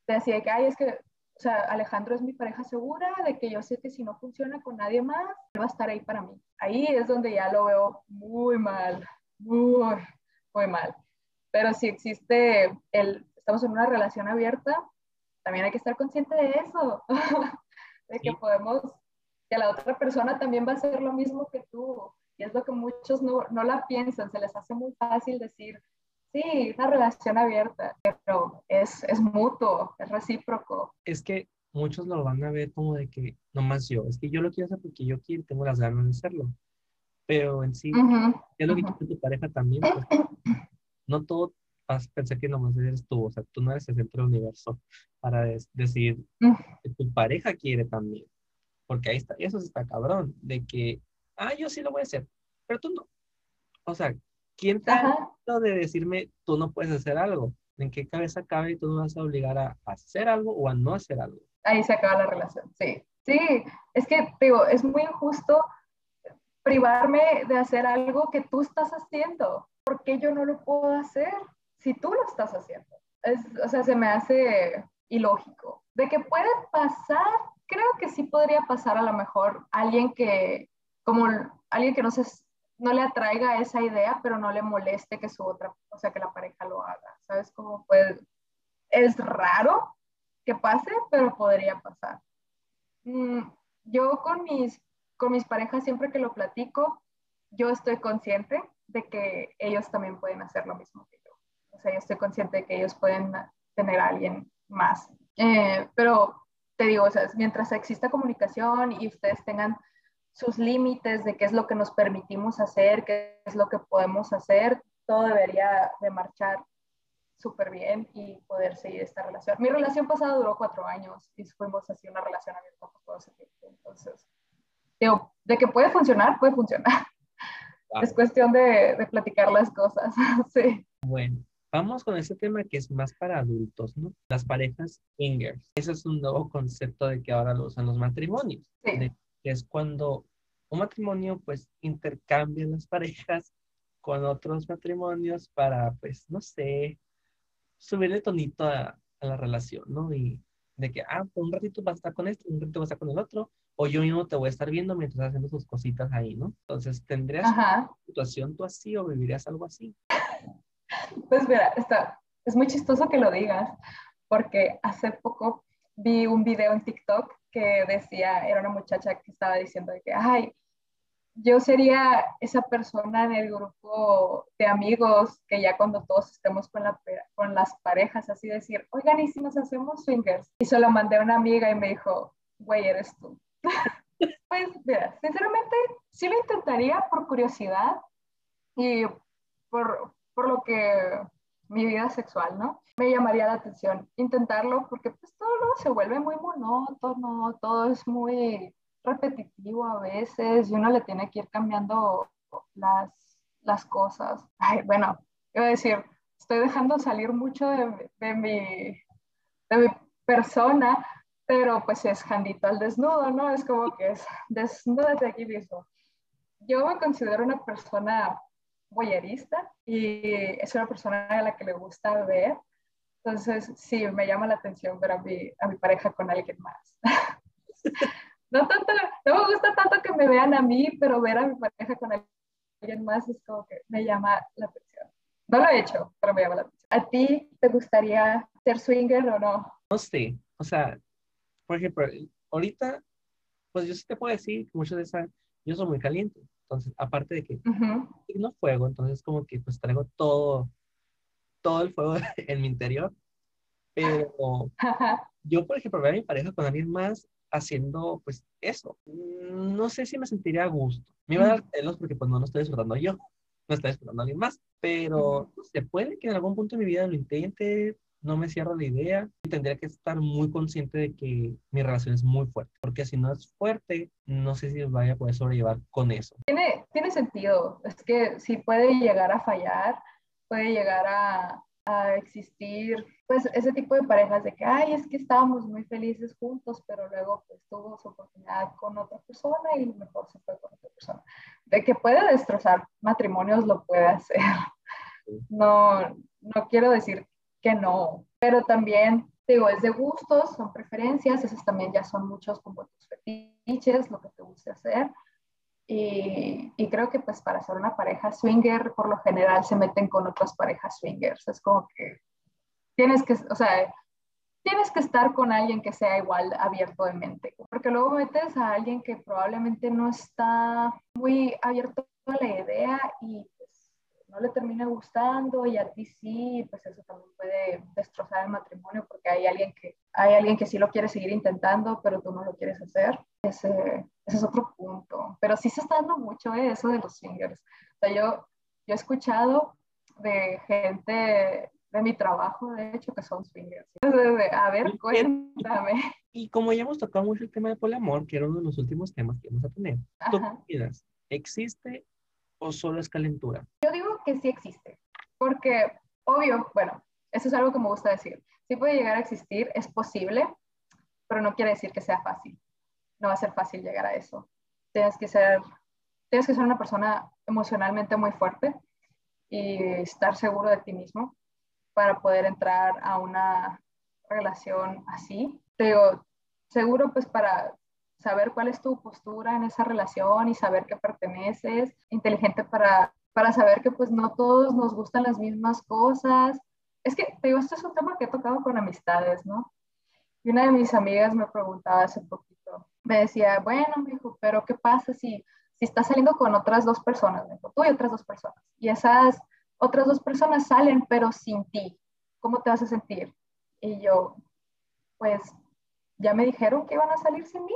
te decía que, ay, es que, o sea, Alejandro es mi pareja segura, de que yo sé que si no funciona con nadie más, va a estar ahí para mí. Ahí es donde ya lo veo muy mal, muy, muy mal. Pero si existe el, estamos en una relación abierta, también hay que estar consciente de eso, de que podemos, que la otra persona también va a hacer lo mismo que tú. Y es lo que muchos no, no la piensan, se les hace muy fácil decir, Sí, una relación abierta, pero es, es mutuo, es recíproco. Es que muchos lo van a ver como de que nomás yo, es que yo lo quiero hacer porque yo quiero, tengo las ganas de hacerlo. Pero en sí, es lo que quiere tu pareja también. Pues, no todo vas a pensar que nomás eres tú, o sea, tú no eres el centro del universo para decir que tu pareja quiere también. Porque ahí está, eso está cabrón, de que, ah, yo sí lo voy a hacer, pero tú no. O sea, ¿Quién te ha de decirme tú no puedes hacer algo? ¿En qué cabeza cabe y tú no vas a obligar a hacer algo o a no hacer algo? Ahí se acaba la relación, sí. Sí, es que, digo, es muy injusto privarme de hacer algo que tú estás haciendo. ¿Por qué yo no lo puedo hacer si tú lo estás haciendo? Es, o sea, se me hace ilógico. De que puede pasar, creo que sí podría pasar a lo mejor alguien que, como alguien que no se no le atraiga esa idea, pero no le moleste que su otra, o sea, que la pareja lo haga. ¿Sabes cómo puede? Es raro que pase, pero podría pasar. Mm, yo con mis, con mis parejas, siempre que lo platico, yo estoy consciente de que ellos también pueden hacer lo mismo que yo. O sea, yo estoy consciente de que ellos pueden tener a alguien más. Eh, pero te digo, o mientras exista comunicación y ustedes tengan sus límites de qué es lo que nos permitimos hacer, qué es lo que podemos hacer, todo debería de marchar súper bien y poder seguir esta relación. Mi relación pasada duró cuatro años y fuimos así una relación abierta por todo. Entonces, de que puede funcionar, puede funcionar. Es cuestión de, de, platicar las cosas, sí. Bueno, vamos con este tema que es más para adultos, ¿no? Las parejas fingers. Ese es un nuevo concepto de que ahora lo usan los matrimonios. Sí que es cuando un matrimonio pues intercambia las parejas con otros matrimonios para pues no sé, subirle tonito a, la relación, ¿no? Y de que, ah, pues, un ratito vas a estar con este, un ratito vas a estar con el otro, o yo mismo te voy a estar viendo mientras haciendo sus cositas ahí, ¿no? Entonces, ¿tendrías una situación tú así o vivirías algo así? Pues mira, está, es muy chistoso que lo digas, porque hace poco vi un video en TikTok que decía, era una muchacha que estaba diciendo que, ay, yo sería esa persona en el grupo de amigos que ya cuando todos estemos con, la, con las parejas, así decir, oigan, ¿y si nos hacemos swingers? Y solo mandé a una amiga y me dijo, güey, eres tú. pues, mira, sinceramente, sí lo intentaría por curiosidad y por, por lo que mi vida sexual, ¿no? Me llamaría la atención intentarlo porque pues todo se vuelve muy monótono, todo es muy repetitivo a veces y uno le tiene que ir cambiando las, las cosas. Ay, bueno, iba a decir, estoy dejando salir mucho de, mi, de mi persona, pero pues es jandito al desnudo, ¿no? Es como que es desnúdate aquí mismo. Yo me considero una persona boyerista y es una persona a la que le gusta ver. Entonces, sí, me llama la atención ver a mi, a mi pareja con alguien más. no, tanto, no me gusta tanto que me vean a mí, pero ver a mi pareja con alguien más es como que me llama la atención. No lo he hecho, pero me llama la atención. ¿A ti te gustaría ser swinger o no? No sé, o sea, por ejemplo, ahorita, pues yo sí te puedo decir que muchas veces yo soy muy caliente. Entonces, aparte de que no fuego, entonces como que pues traigo todo, todo el fuego en mi interior. Pero yo, por ejemplo, ver a mi pareja con alguien más haciendo pues eso, no sé si me sentiría a gusto. Me iba a dar celos porque pues no lo estoy disfrutando yo, no estoy disfrutando alguien más. Pero se puede que en algún punto de mi vida lo intente, no me cierro la idea y tendría que estar muy consciente de que mi relación es muy fuerte, porque si no es fuerte, no sé si vaya a poder sobrellevar con eso. Tiene, tiene sentido, es que sí puede llegar a fallar, puede llegar a, a existir, pues ese tipo de parejas de que, ay, es que estábamos muy felices juntos, pero luego pues tuvo su oportunidad con otra persona y mejor se fue con otra persona. De que puede destrozar matrimonios, lo puede hacer. No, no quiero decir que no, pero también, digo, es de gustos, son preferencias, esos también ya son muchos como tus fetiches, lo que te guste hacer. Y, y, creo que pues para ser una pareja swinger, por lo general se meten con otras parejas swingers. Es como que tienes que, o sea, tienes que estar con alguien que sea igual abierto de mente, porque luego metes a alguien que probablemente no está muy abierto a la idea y no le termina gustando y a ti sí, pues eso también puede destrozar el matrimonio porque hay alguien que, hay alguien que sí lo quiere seguir intentando, pero tú no lo quieres hacer. Ese, ese es otro punto. Pero sí se está dando mucho eh, eso de los swingers. O sea, yo, yo he escuchado de gente de mi trabajo, de hecho, que son swingers. a ver, cuéntame. Y como ya hemos tocado mucho el tema del poliamor, que era uno de los últimos temas que vamos a tener, ¿tú ¿Existe o solo es calentura? Yo digo que sí existe, porque obvio, bueno, eso es algo que me gusta decir. Sí puede llegar a existir, es posible, pero no quiere decir que sea fácil. No va a ser fácil llegar a eso. Tienes que ser, tienes que ser una persona emocionalmente muy fuerte y estar seguro de ti mismo para poder entrar a una relación así. Te digo, seguro pues para saber cuál es tu postura en esa relación y saber que perteneces, inteligente para, para saber que pues no todos nos gustan las mismas cosas. Es que, te digo, este es un tema que he tocado con amistades, ¿no? Y una de mis amigas me preguntaba hace poquito, me decía, bueno, me dijo, pero ¿qué pasa si, si estás saliendo con otras dos personas? Me dijo, tú y otras dos personas. Y esas otras dos personas salen, pero sin ti. ¿Cómo te vas a sentir? Y yo, pues, ya me dijeron que iban a salir sin mí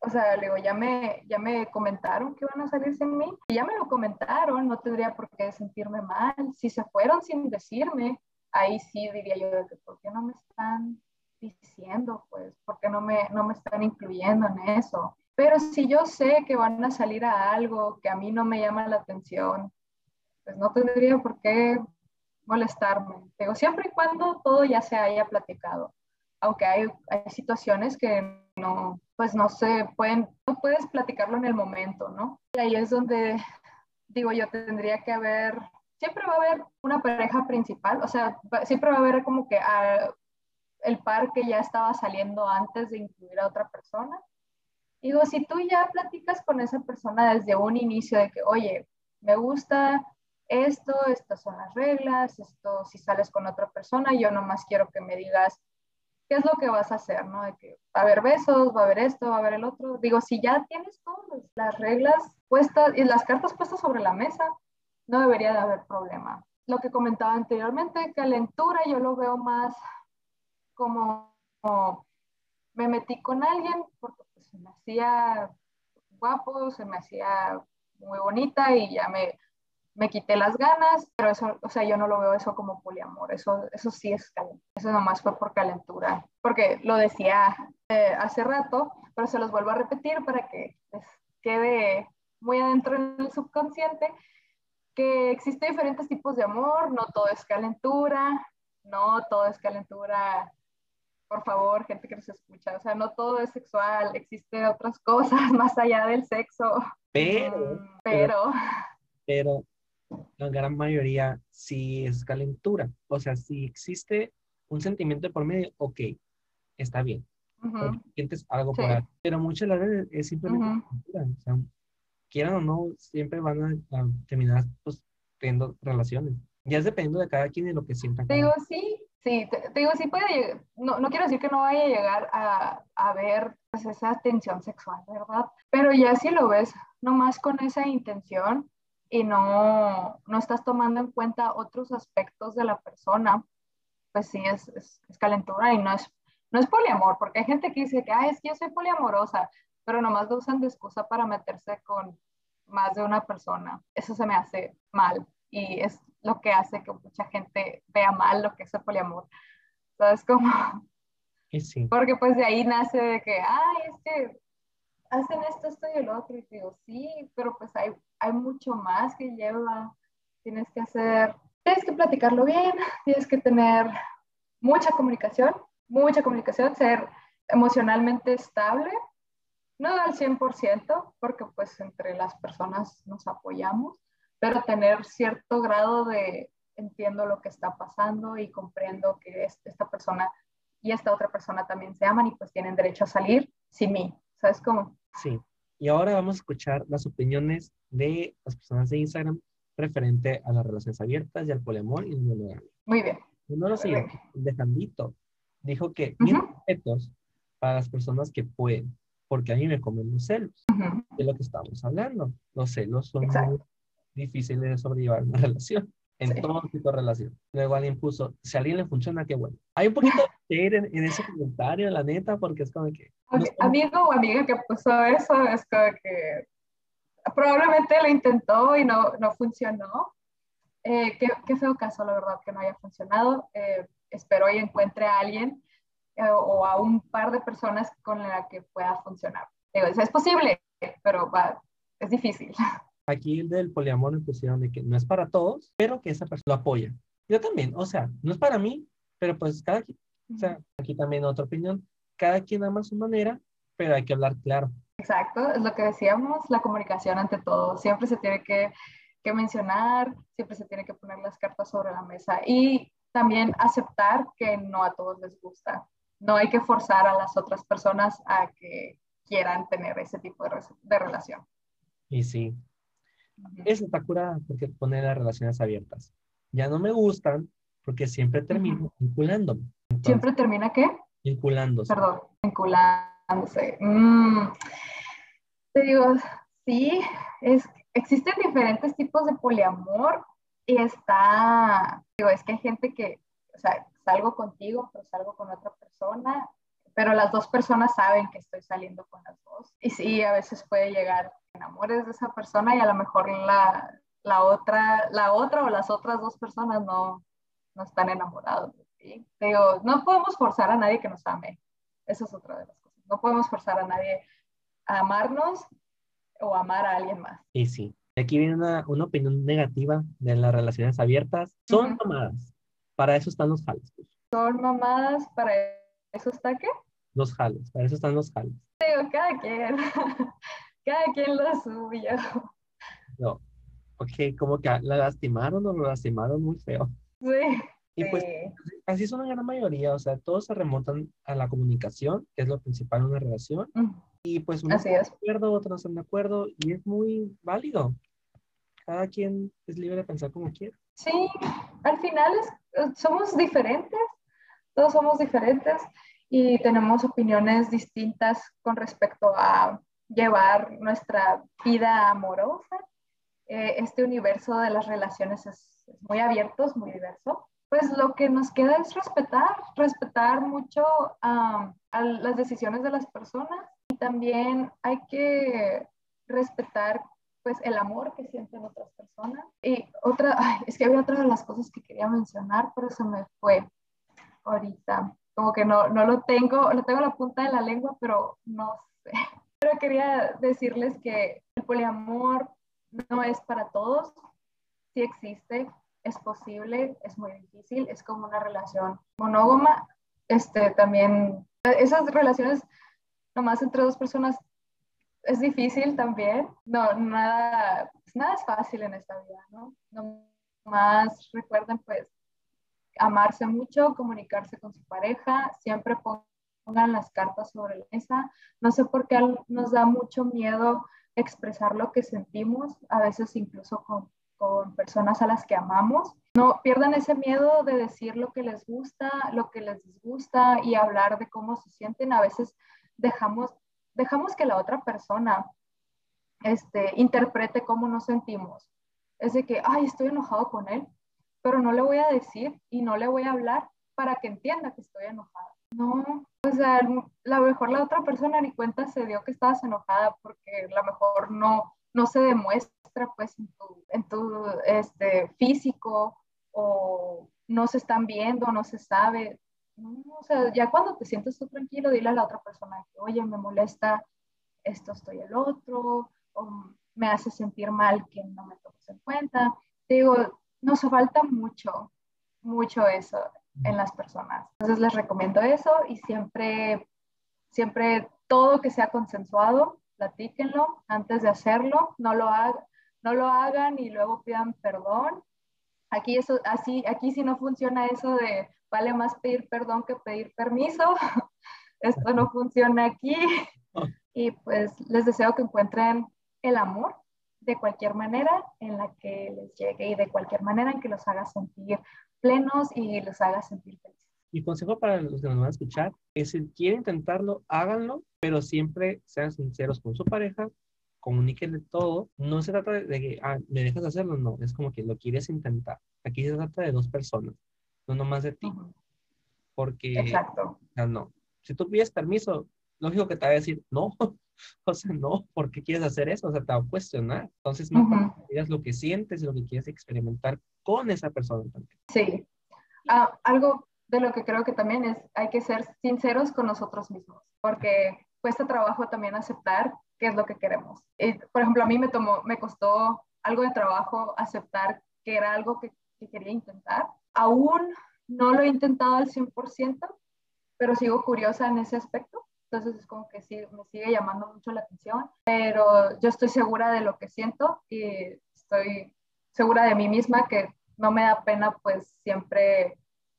o sea, le digo, ya me, ya me comentaron que iban a salirse en mí, y ya me lo comentaron, no tendría por qué sentirme mal. Si se fueron sin decirme, ahí sí diría yo, ¿por qué no me están diciendo? Pues, ¿por qué no me, no me están incluyendo en eso? Pero si yo sé que van a salir a algo que a mí no me llama la atención, pues no tendría por qué molestarme. Digo, siempre y cuando todo ya se haya platicado. Aunque hay, hay situaciones que no, pues no se pueden, no puedes platicarlo en el momento, ¿no? Y ahí es donde digo yo, tendría que haber, siempre va a haber una pareja principal, o sea, siempre va a haber como que ah, el par que ya estaba saliendo antes de incluir a otra persona. Digo, si tú ya platicas con esa persona desde un inicio de que, oye, me gusta esto, estas son las reglas, esto, si sales con otra persona, yo nomás quiero que me digas qué es lo que vas a hacer, ¿no? De que va a haber besos, va a haber esto, va a haber el otro. Digo, si ya tienes todas las reglas puestas y las cartas puestas sobre la mesa, no debería de haber problema. Lo que comentaba anteriormente, calentura, yo lo veo más como, me metí con alguien porque pues, se me hacía guapo, se me hacía muy bonita y ya me, me quité las ganas, pero eso, o sea, yo no lo veo eso como poliamor, eso, eso sí es calentura, eso nomás fue por calentura, porque lo decía eh, hace rato, pero se los vuelvo a repetir para que les quede muy adentro en el subconsciente, que existen diferentes tipos de amor, no todo es calentura, no todo es calentura, por favor, gente que nos escucha, o sea, no todo es sexual, existen otras cosas más allá del sexo. Pero, Mm, pero, pero la gran mayoría sí es calentura. O sea, si existe un sentimiento por medio, ok, está bien. ujú, porque sientes algo Sí. por ahí. Pero muchas de las veces es simplemente Ujú. calentura. O sea, quieran o no, siempre van a, a terminar pues, teniendo relaciones. Ya es dependiendo de cada quien y lo que sientan. Te digo, sí, sí, te, te digo, sí puede llegar, no, no quiero decir que no vaya a llegar a, a ver pues, esa tensión sexual, ¿verdad? Pero ya si lo ves nomás con esa intención y no, no estás tomando en cuenta otros aspectos de la persona, pues sí, es, es, es calentura y no es, no es poliamor, porque hay gente que dice que, ay, es que yo soy poliamorosa, pero nomás lo usan de excusa para meterse con más de una persona. Eso se me hace mal y es lo que hace que mucha gente vea mal lo que es el poliamor. ¿Sabes cómo? Y sí, Porque pues de ahí nace de que, ay, es que hacen esto, esto y el otro. Y digo, sí, pero pues hay, hay mucho más que lleva. Tienes que hacer, tienes que platicarlo bien, tienes que tener mucha comunicación, mucha comunicación, ser emocionalmente estable, no al 100%, porque pues entre las personas nos apoyamos, pero tener cierto grado de entiendo lo que está pasando y comprendo que es- esta persona y esta otra persona también se aman y pues tienen derecho a salir sin mí. ¿Sabes cómo? sí. Y ahora vamos a escuchar las opiniones de las personas de Instagram referente a las relaciones abiertas y al poliamor y la monogamia. Muy bien. Uno Venga. siguientes, de Jandito, dijo que mis Ujú. respetos para las personas que pueden, porque a mí me comen los celos. Ujú. de lo que estamos hablando. Los celos son Exacto. muy difíciles de sobrellevar en una relación, en Sí. todo tipo de relación. Luego alguien puso, si a alguien le funciona, qué bueno. Hay un poquito de hate en, en ese comentario, la neta, porque es como que... no son- Amigo o amiga que puso eso, es como que probablemente lo intentó y no, no funcionó. Eh, qué, qué feo caso, la verdad, que no haya funcionado. Eh, espero y encuentre a alguien eh, o a un par de personas con la que pueda funcionar. Digo, es posible, pero va, es difícil. Aquí el del poliamor me pusieron de que no es para todos, pero que esa persona lo apoya. Yo también, o sea, no es para mí, pero pues cada quien, o sea, aquí también otra opinión, cada quien ama a su manera, pero hay que hablar claro. Exacto, es lo que decíamos, la comunicación ante todo. Siempre se tiene que, que mencionar, siempre se tiene que poner las cartas sobre la mesa y también aceptar que no a todos les gusta. No hay que forzar a las otras personas a que quieran tener ese tipo de, de relación. Y sí. Eso está curada porque pone las relaciones abiertas. Ya no me gustan porque siempre termino vinculándome. Entonces, Siempre termina qué? vinculándose. Perdón, vinculándose. Mm, te digo, sí, es, existen diferentes tipos de poliamor y está, digo, es que hay gente que, o sea, salgo contigo, pero salgo con otra persona, pero las dos personas saben que estoy saliendo con las dos. Y sí, a veces puede llegar enamores de esa persona y a lo mejor la, la otra, la otra o las otras dos personas no, no están enamorados. ¿sí? Digo, no podemos forzar a nadie que nos ame. Esa es otra de las cosas. No podemos forzar a nadie a amarnos o amar a alguien más. Y sí. Aquí viene una, una opinión negativa de las relaciones abiertas. Son Ujú. mamadas. Para eso están los jales. Son mamadas, para eso está qué? Los jales. Para eso están los jales. Digo, cada quien, cada quien lo suyo. No. Ok, como que la lastimaron o lo lastimaron muy feo. Sí. Y pues sí. así son la gran mayoría. O sea, todos se remontan a la comunicación, que es lo principal en una relación. Mm, Y pues unos Así es. están de acuerdo, otros no están de acuerdo. Y es muy válido. Cada quien es libre de pensar como quiera. Sí, al final es- somos diferentes, todos somos diferentes y tenemos opiniones distintas con respecto a llevar nuestra vida amorosa. Eh, este universo de las relaciones es, es muy abierto, es muy diverso. Pues lo que nos queda es respetar, respetar mucho am, a las decisiones de las personas y también hay que respetar pues el amor que sienten otras personas. Y otra, ay, es que había otra de las cosas que quería mencionar, pero se me fue ahorita. Como que no, no lo tengo, lo tengo en la punta de la lengua, pero no sé. Pero quería decirles que el poliamor no es para todos. sí existe, es posible, es muy difícil, es como una relación monógama. Este, también, esas relaciones nomás entre dos personas es difícil también. No, nada, nada es fácil en esta vida, ¿no? Nomás recuerden, pues, amarse mucho, comunicarse con su pareja, siempre pongan las cartas sobre la mesa. No sé por qué nos da mucho miedo expresar lo que sentimos, a veces incluso con, con personas a las que amamos. No pierdan ese miedo de decir lo que les gusta, lo que les disgusta y hablar de cómo se sienten. A veces dejamos, dejamos que la otra persona este, interprete cómo nos sentimos. Es de que, ay, estoy enojado con él, pero no le voy a decir y no le voy a hablar para que entienda que estoy enojada. No, o sea, la mejor la otra persona ni cuenta se dio que estabas enojada porque la mejor no, no se demuestra pues en tu, en tu este, físico o no se están viendo, no se sabe. o sea, ya cuando te sientes tú tranquilo, dile a la otra persona que, oye, me molesta esto, estoy el otro, o me hace sentir mal que no me tomes en cuenta. digo, nos falta mucho, mucho eso en las personas. Entonces les recomiendo eso y siempre, siempre todo que sea consensuado, platíquenlo antes de hacerlo, no lo, hagan, no lo hagan y luego pidan perdón. Aquí, eso, así, aquí sí no funciona eso de vale más pedir perdón que pedir permiso. Esto no funciona aquí. Y pues les deseo que encuentren el amor de cualquier manera en la que les llegue y de cualquier manera en que los haga sentir plenos y los haga sentir felices. Mi consejo para los que nos van a escuchar es si quieren intentarlo, háganlo, pero siempre sean sinceros con su pareja, comuníquenle todo. No se trata de que ah, me dejas hacerlo, no, es como que lo quieres intentar. Aquí se trata de dos personas, no nomás de ti. Porque, Exacto. no, si tú pides permiso, lógico que te va a decir, no, o sea, no, ¿por qué quieres hacer eso? O sea, te va a cuestionar. Entonces, mejor uh lo que sientes y lo que quieres experimentar con esa persona también. Sí. Ah, algo de lo que creo que también es, hay que ser sinceros con nosotros mismos, porque cuesta trabajo también aceptar qué es lo que queremos. por ejemplo, a mí me tomó, me costó algo de trabajo aceptar que era algo que, que quería intentar. Aún no lo he intentado al 100%, pero sigo curiosa en ese aspecto entonces es como que sí, me sigue llamando mucho la atención, pero yo estoy segura de lo que siento y estoy segura de mí misma que no me da pena pues siempre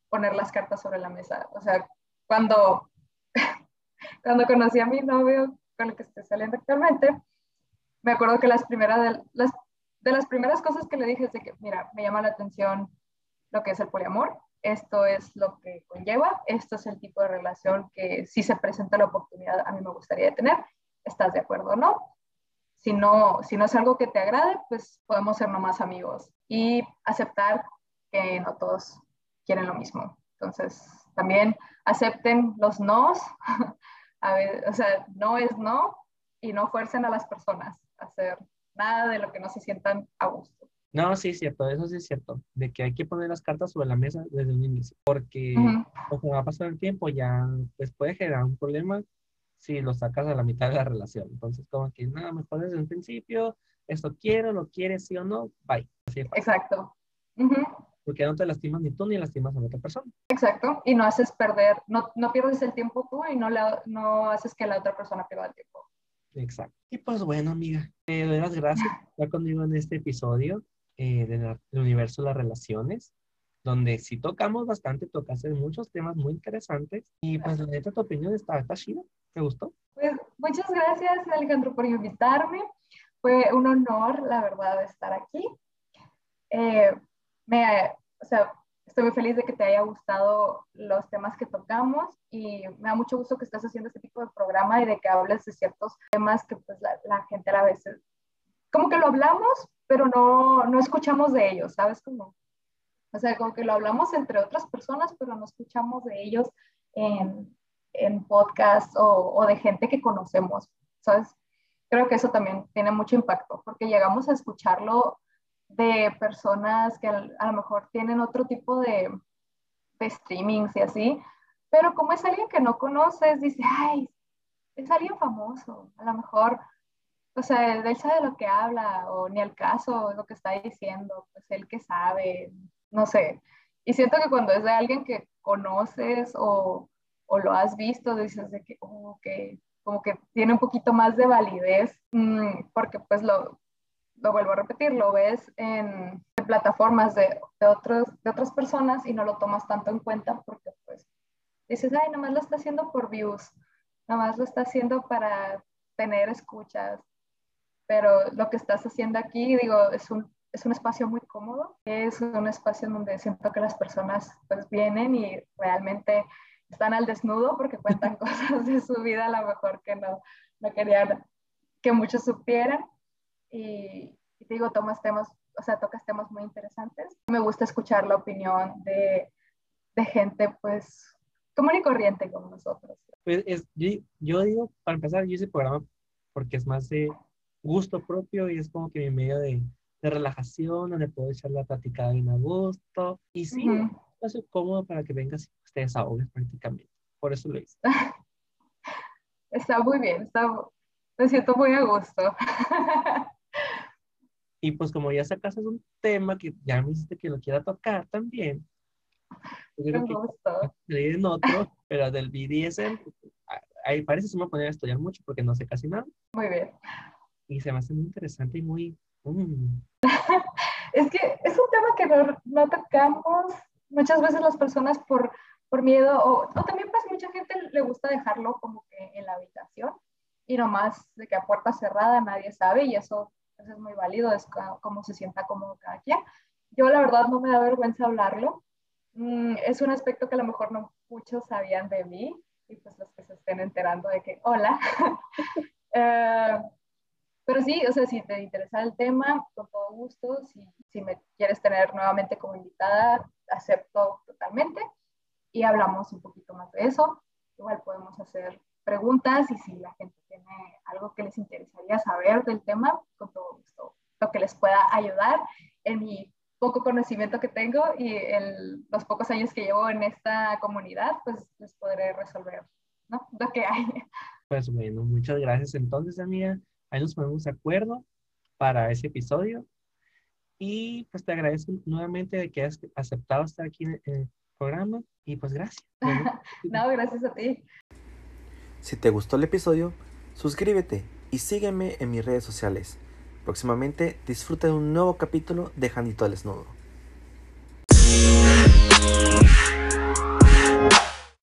poner las cartas sobre la mesa. O sea, cuando, cuando conocí a mi novio con el que estoy saliendo actualmente, me acuerdo que las primeras de las, de las primeras cosas que le dije es de que, mira, me llama la atención lo que es el poliamor, esto es lo que conlleva, esto es el tipo de relación que si se presenta la oportunidad a mí me gustaría tener, ¿estás de acuerdo o no? Si no, si no es algo que te agrade, pues podemos ser nomás amigos y aceptar que no todos quieren lo mismo. Entonces, también acepten los nos, o sea, no es no y no fuercen a las personas a hacer nada de lo que no se sientan a gusto. No, sí es cierto, eso sí es cierto, de que hay que poner las cartas sobre la mesa desde un inicio, porque como va a pasar el tiempo ya pues puede generar un problema si lo sacas a la mitad de la relación. Entonces, como que nada, mejor desde un principio, esto quiero, lo quieres, sí o no, bye. Exacto. Porque no te lastimas ni tú ni lastimas a la otra persona. Exacto, y no haces perder, no, no pierdes el tiempo tú y no, la, no haces que la otra persona pierda el tiempo. Exacto. Y pues bueno, amiga, te doy las gracias por estar conmigo en este episodio eh, del universo de las relaciones, donde sí tocamos bastante, tocaste muchos temas muy interesantes y pues la neta tu opinión está, está chida, ¿te gustó? Pues muchas gracias Alejandro por invitarme, fue un honor la verdad estar aquí. Eh, me, o sea, estoy muy feliz de que te haya gustado los temas que tocamos y me da mucho gusto que estés haciendo este tipo de programa y de que hables de ciertos temas que pues la, la gente a veces como que lo hablamos, pero no, no escuchamos de ellos, ¿sabes cómo? O sea, como que lo hablamos entre otras personas, pero no escuchamos de ellos en, en podcast o, o, de gente que conocemos, ¿sabes? Creo que eso también tiene mucho impacto, porque llegamos a escucharlo de personas que a, lo mejor tienen otro tipo de, de streamings y así, pero como es alguien que no conoces, dice, ay, es alguien famoso, a lo mejor o sea, él sabe lo que habla o ni al caso lo que está diciendo, pues él que sabe, no sé. Y siento que cuando es de alguien que conoces o, o lo has visto, dices de que, oh, como que tiene un poquito más de validez, mm, porque pues lo, lo vuelvo a repetir, lo ves en, plataformas de, de, otros, de otras personas y no lo tomas tanto en cuenta porque pues dices, ay, nomás lo está haciendo por views, nomás lo está haciendo para tener escuchas, pero lo que estás haciendo aquí, digo, es un, es un espacio muy cómodo, es un espacio en donde siento que las personas pues vienen y realmente están al desnudo porque cuentan cosas de su vida a lo mejor que no, no querían que muchos supieran y, te digo, tomas temas, o sea, tocas temas muy interesantes. Me gusta escuchar la opinión de, de gente, pues, común y corriente como nosotros. Pues es, yo, yo, digo, para empezar, yo hice programa porque es más de gusto propio y es como que mi medio de, de relajación, donde puedo echar la platicada bien a gusto. Y sí, uh un espacio cómodo para que vengas y te desahogues prácticamente. Por eso lo hice. está muy bien, está, me siento muy a gusto. Y pues como ya sacaste un tema que ya me dijiste que lo quiera tocar también, me en otro, pero del BDSM, ahí parece que se me va a a estudiar mucho porque no sé casi nada. Muy bien. Y se me hace muy interesante y muy... Mm. es que es un tema que no, no, tocamos muchas veces las personas por, por miedo o, o también pues mucha gente le gusta dejarlo como que en la habitación y nomás de que a puerta cerrada nadie sabe y eso es muy válido, es como se sienta cómodo cada quien. Yo la verdad no me da vergüenza hablarlo. Mm, es un aspecto que a lo mejor no muchos sabían de mí y pues los que se estén enterando de que, hola. Eh, pero sí, o sea, si te interesa el tema, con todo gusto, si, si me quieres tener nuevamente como invitada, acepto totalmente y hablamos un poquito más de eso. Igual podemos hacer preguntas y si la gente tiene algo que les interesaría saber del tema, con todo gusto, lo que les pueda ayudar en mi poco conocimiento que tengo y en los pocos años que llevo en esta comunidad, pues les podré resolver ¿no? lo que hay. Pues bueno, muchas gracias entonces, amiga. Ahí nos ponemos de acuerdo para ese episodio. Y pues te agradezco nuevamente de que hayas aceptado estar aquí en el programa. Y pues gracias. no, gracias a ti. Si te gustó el episodio, suscríbete y sígueme en mis redes sociales. Próximamente disfruta de un nuevo capítulo de Janito al Desnudo.